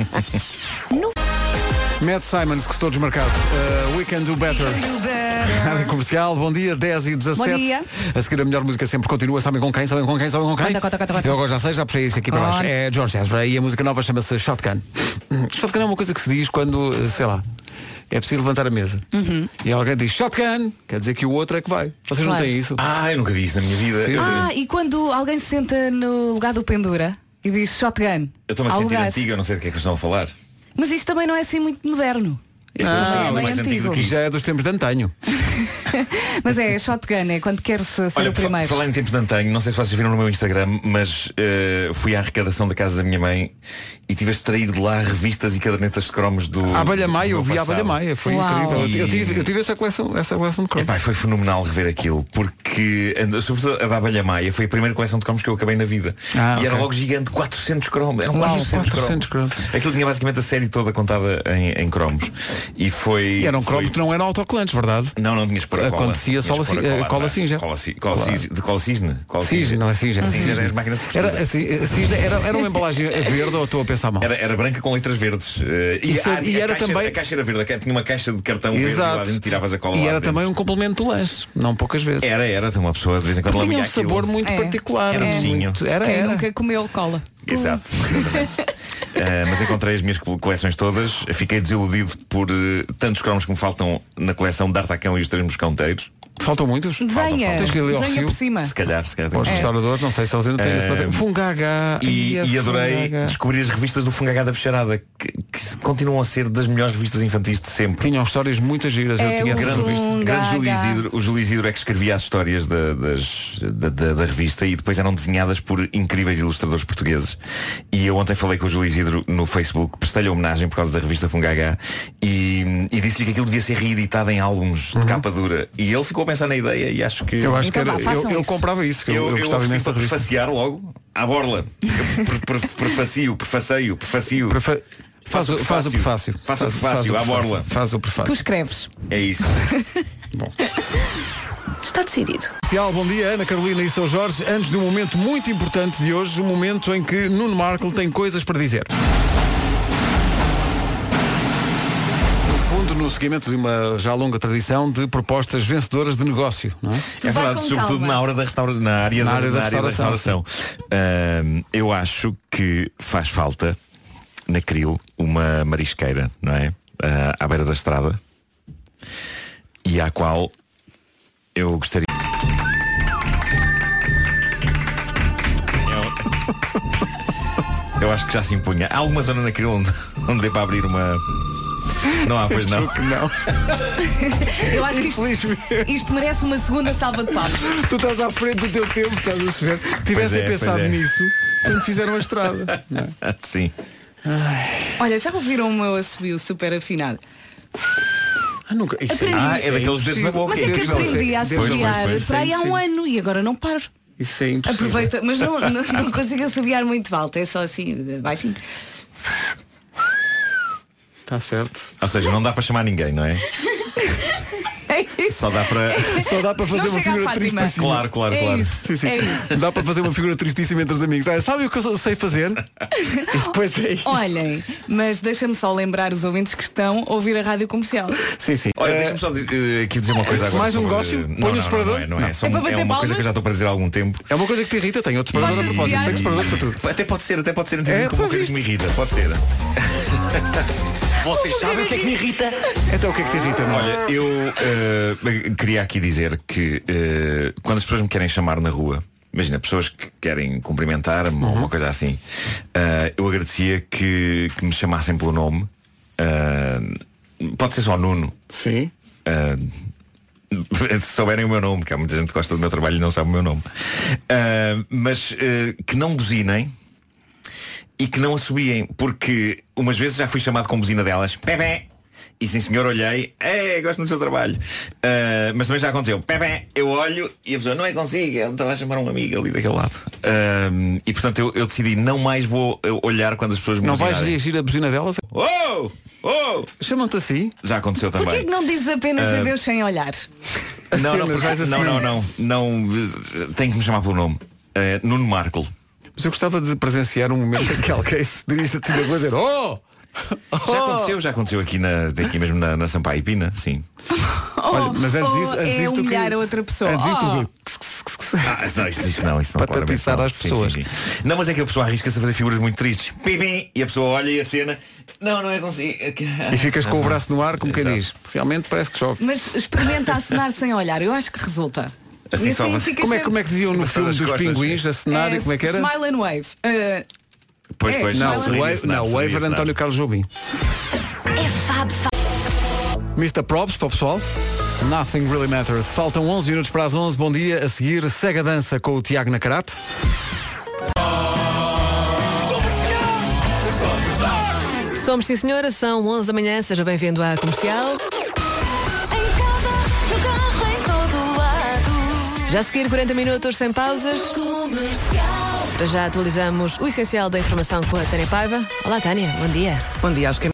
Matt Simons, que estou desmarcado. Uh, we can do better. Rádio Comercial, bom dia, 10 e 17. Bom dia. A seguir a melhor música sempre continua. Sabem com quem? Sabem com quem? Sabem com quem? Conta, conta, conta, conta. Eu agora já sei, já puxei isso aqui para baixo. É George Ezra e a música nova chama-se Shotgun. Shotgun é uma coisa que se diz quando, sei lá, é preciso levantar a mesa. Uhum. E alguém diz Shotgun, quer dizer que o outro é que vai. Vocês não Claro. têm isso? Ah, eu nunca vi isso na minha vida. Sim, Ah, e quando alguém se senta no lugar do pendura e diz shotgun. Eu estou-me a há sentir lugares. antiga, eu não sei do que é que eles estão a falar. Mas isto também não é assim muito moderno. Este Não, é é mais antigo antigo. já é dos tempos de antanho. Mas é shotgun, é quando queres ser Olha, o primeiro. falar em tempos de antanho, não sei se vocês viram no meu Instagram, mas eh, fui à arrecadação da casa da minha mãe e tive a extrair de lá revistas e cadernetas de cromos do. A Abelha Maia, eu vi a. Abelha Maia, foi Uau. incrível. Eu, eu E- tive, eu tive essa coleção, essa coleção de cromos. Epá, foi fenomenal rever aquilo, porque, sobretudo a da Abelha Maia, foi a primeira coleção de cromos que eu acabei na vida. Ah, e era ok. logo gigante, 400 cromos. Eram Uau, 400, 400 cromos. Aquilo tinha basicamente a série toda contada em, em cromos. E foi. E eram foi- cromos que não eram autocolantes, verdade? Não, não tinhas que pôr a cola. Acontecia só a pôr ci- eh, cola cinza. Cola, ci- cola Claro. de cola cisne. Cola Cisne, não é cisne. Cisne era as máquinas de costura. Era, assim, assim, era, era uma embalagem verde ou estou a pensar mal? Era, era branca com letras verdes. Eh, E sa- ah, e a era caixa, também- A caixa era verde, a tinha uma caixa de cartão verde e lá dentro tiravas a cola E era também um complemento do lanche, não poucas vezes. Era, era, uma pessoa de vez em quando Tinha um sabor muito É. particular. Era muito- docinho. Era, Quem era. nunca comeu cola? Exato, exatamente. Eh, mas encontrei as minhas cole- coleções todas. Fiquei desiludido por eh, tantos cromos que me faltam na coleção D'Artacão e os Três Moscanteiros. Faltam muitos? Desenha, Tens que ir ali ao por cima. Se calhar, se calhar. Os restauradores, não sei se eles ainda têm esse material. Fungaga. E, e adorei Fungaga. descobrir as revistas do Fungagá da Bicharada, que, que continuam a ser das melhores revistas infantis de sempre. Tinham histórias muito giras. É eu tinha o essa Grande, revista. Grande Júlio Isidro, o Júlio Isidro é que escrevia as histórias da, das- da, da- da revista e depois eram desenhadas por incríveis ilustradores portugueses. E eu ontem falei com o Júlio Isidro no Facebook, prestei-lhe homenagem por causa da revista Fungagá e, e disse-lhe que aquilo devia ser reeditado em álbuns de capa dura. E ele ficou a pensar na ideia e acho que. Eu acho Então que era, vá, eu, eu isso. comprava isso, que eu, Eu, eu, gostava imenso da revista. prefaciar logo à borla. Prefacio, prefaceio, prefacio. Prefa- Faz, o, faz o prefácio. Faça o Faz- prefácio, faz à borla. Faz o Tu prefácio. escreves. É isso. Está decidido. Especial, bom dia, Ana Carolina e São Jorge. Antes de um momento muito importante de hoje, um momento em que Nuno Markle tem coisas para dizer. No seguimento de uma já longa tradição de propostas vencedoras de negócio, não é? é vai verdade, com sobretudo calma. na hora da restauração, na área Na da, área da na área da restauração, restauração. Ahm, eu acho que faz falta na Cril uma marisqueira, não é? Ah, à beira da estrada. E à qual eu gostaria. Eu, eu acho que já se impunha. Há alguma zona na Cril onde, onde dê para abrir uma. Não há, pois não. não. Eu acho que isto, isto merece uma segunda salva de palmas. Tu estás à frente do teu tempo, estás a saber? Tivessem é, pensado é. nisso quando fizeram a estrada. não é? Sim. Olha, já ouviram o meu assobio super afinado? Ah, nunca. Isso Aprendi. Ah, é daqueles dedos na boca. Mas é que aprendi a assobiar para aí há um ano e agora não paro. Isso é impossível. Aproveita, mas não, não, não consigo assobiar muito alto, é só assim, baixinho. Está certo. Ou seja, não dá para chamar ninguém, não é? É isso. Só dá para. Só dá para fazer Não uma figura tristíssima. Claro, claro, É claro. isso. Sim, sim. É. Dá para fazer uma figura tristíssima entre os amigos. Ah, sabe o que eu sei fazer? E depois é isso. Olhem, mas deixa-me só lembrar os ouvintes que estão a ouvir a rádio comercial. Sim, sim. Olha, Eh, deixa-me só dizer, eh, aqui dizer uma coisa agora. mais um negócio? Põe o separador? Não, é, não é. Não. Só É um- para é bater uma coisa que eu já estou para dizer há algum tempo. É uma coisa que te irrita, tem outro separador a propósito. Tem separador para tudo. Até pode ser, até pode ser entendido É, como uma coisa que me irrita. Pode ser. Vocês sabem o que é que me irrita? Então o que é que te irrita, não? Olha, eu eh, queria aqui dizer que eh, quando as pessoas me querem chamar na rua, imagina, pessoas que querem cumprimentar-me ou uma coisa assim, eh, eu agradecia que, que me chamassem pelo nome. Pode ser só Nuno. Sim. Se souberem o meu nome, que há muita gente que gosta do meu trabalho e não sabe o meu nome. Mas que não buzinem e que não assobiem, porque umas vezes já fui chamado com buzina delas, Pepe! E sim senhor, olhei, é, gosto do seu trabalho. Ah, mas também já aconteceu, Pepe! Eu olho e a pessoa, não é consigo, ele estava a chamar um amigo ali daquele lado. Ah, e portanto eu, eu decidi, não mais vou olhar quando as pessoas me Não vais buzinarem. reagir a buzina delas? Oh! Oh! Chamam-te assim? Já aconteceu Porquê também. que não dizes apenas Ah. adeus sem olhar? Não, não, Cenas, porque- vais assim. não, não, não, não, Tem que me chamar pelo nome. Eh, Nuno Marco. Mas eu gostava de presenciar um momento em que alguém se dirige a ti na rua e dizer Oh! Já aconteceu, já aconteceu aqui, na, aqui mesmo na, na Sampaio Pina, sim. Olha, mas antes disso, antes é humilhar que- a outra pessoa. Antes disso, Oh. que- Ah, não, isso, isso não, isso não. Para às Sim, pessoas. sim, sim. Não, mas é que a pessoa arrisca-se a fazer figuras muito tristes. Pim, pim, e a pessoa olha e a cena. Não, não é consigo. E ficas com o braço no ar como quem Exato. diz. Realmente parece que chove. Mas experimenta acenar sem olhar, eu acho que resulta. Assim E só, ficas Como é, como é que diziam no filme dos as costas. pinguins, a cenário, É, como é que era? Smile and wave. Uh, Pois, É, pois, Não, Smile o and Wave, não, não, Wave era não. António Carlos Jobim. É fab, fab. Mr. Props para o pessoal. Nothing really matters. Faltam 11 minutos para as 11. Bom dia. A seguir, segue a dança com o Tiago Nacarate. Somos sim senhora, são 11 da manhã, seja bem-vindo à comercial. Já a seguir 40 minutos sem pausas. Para já atualizamos o essencial da informação com a Tânia Paiva. Olá Tânia, bom dia. Bom dia, acho que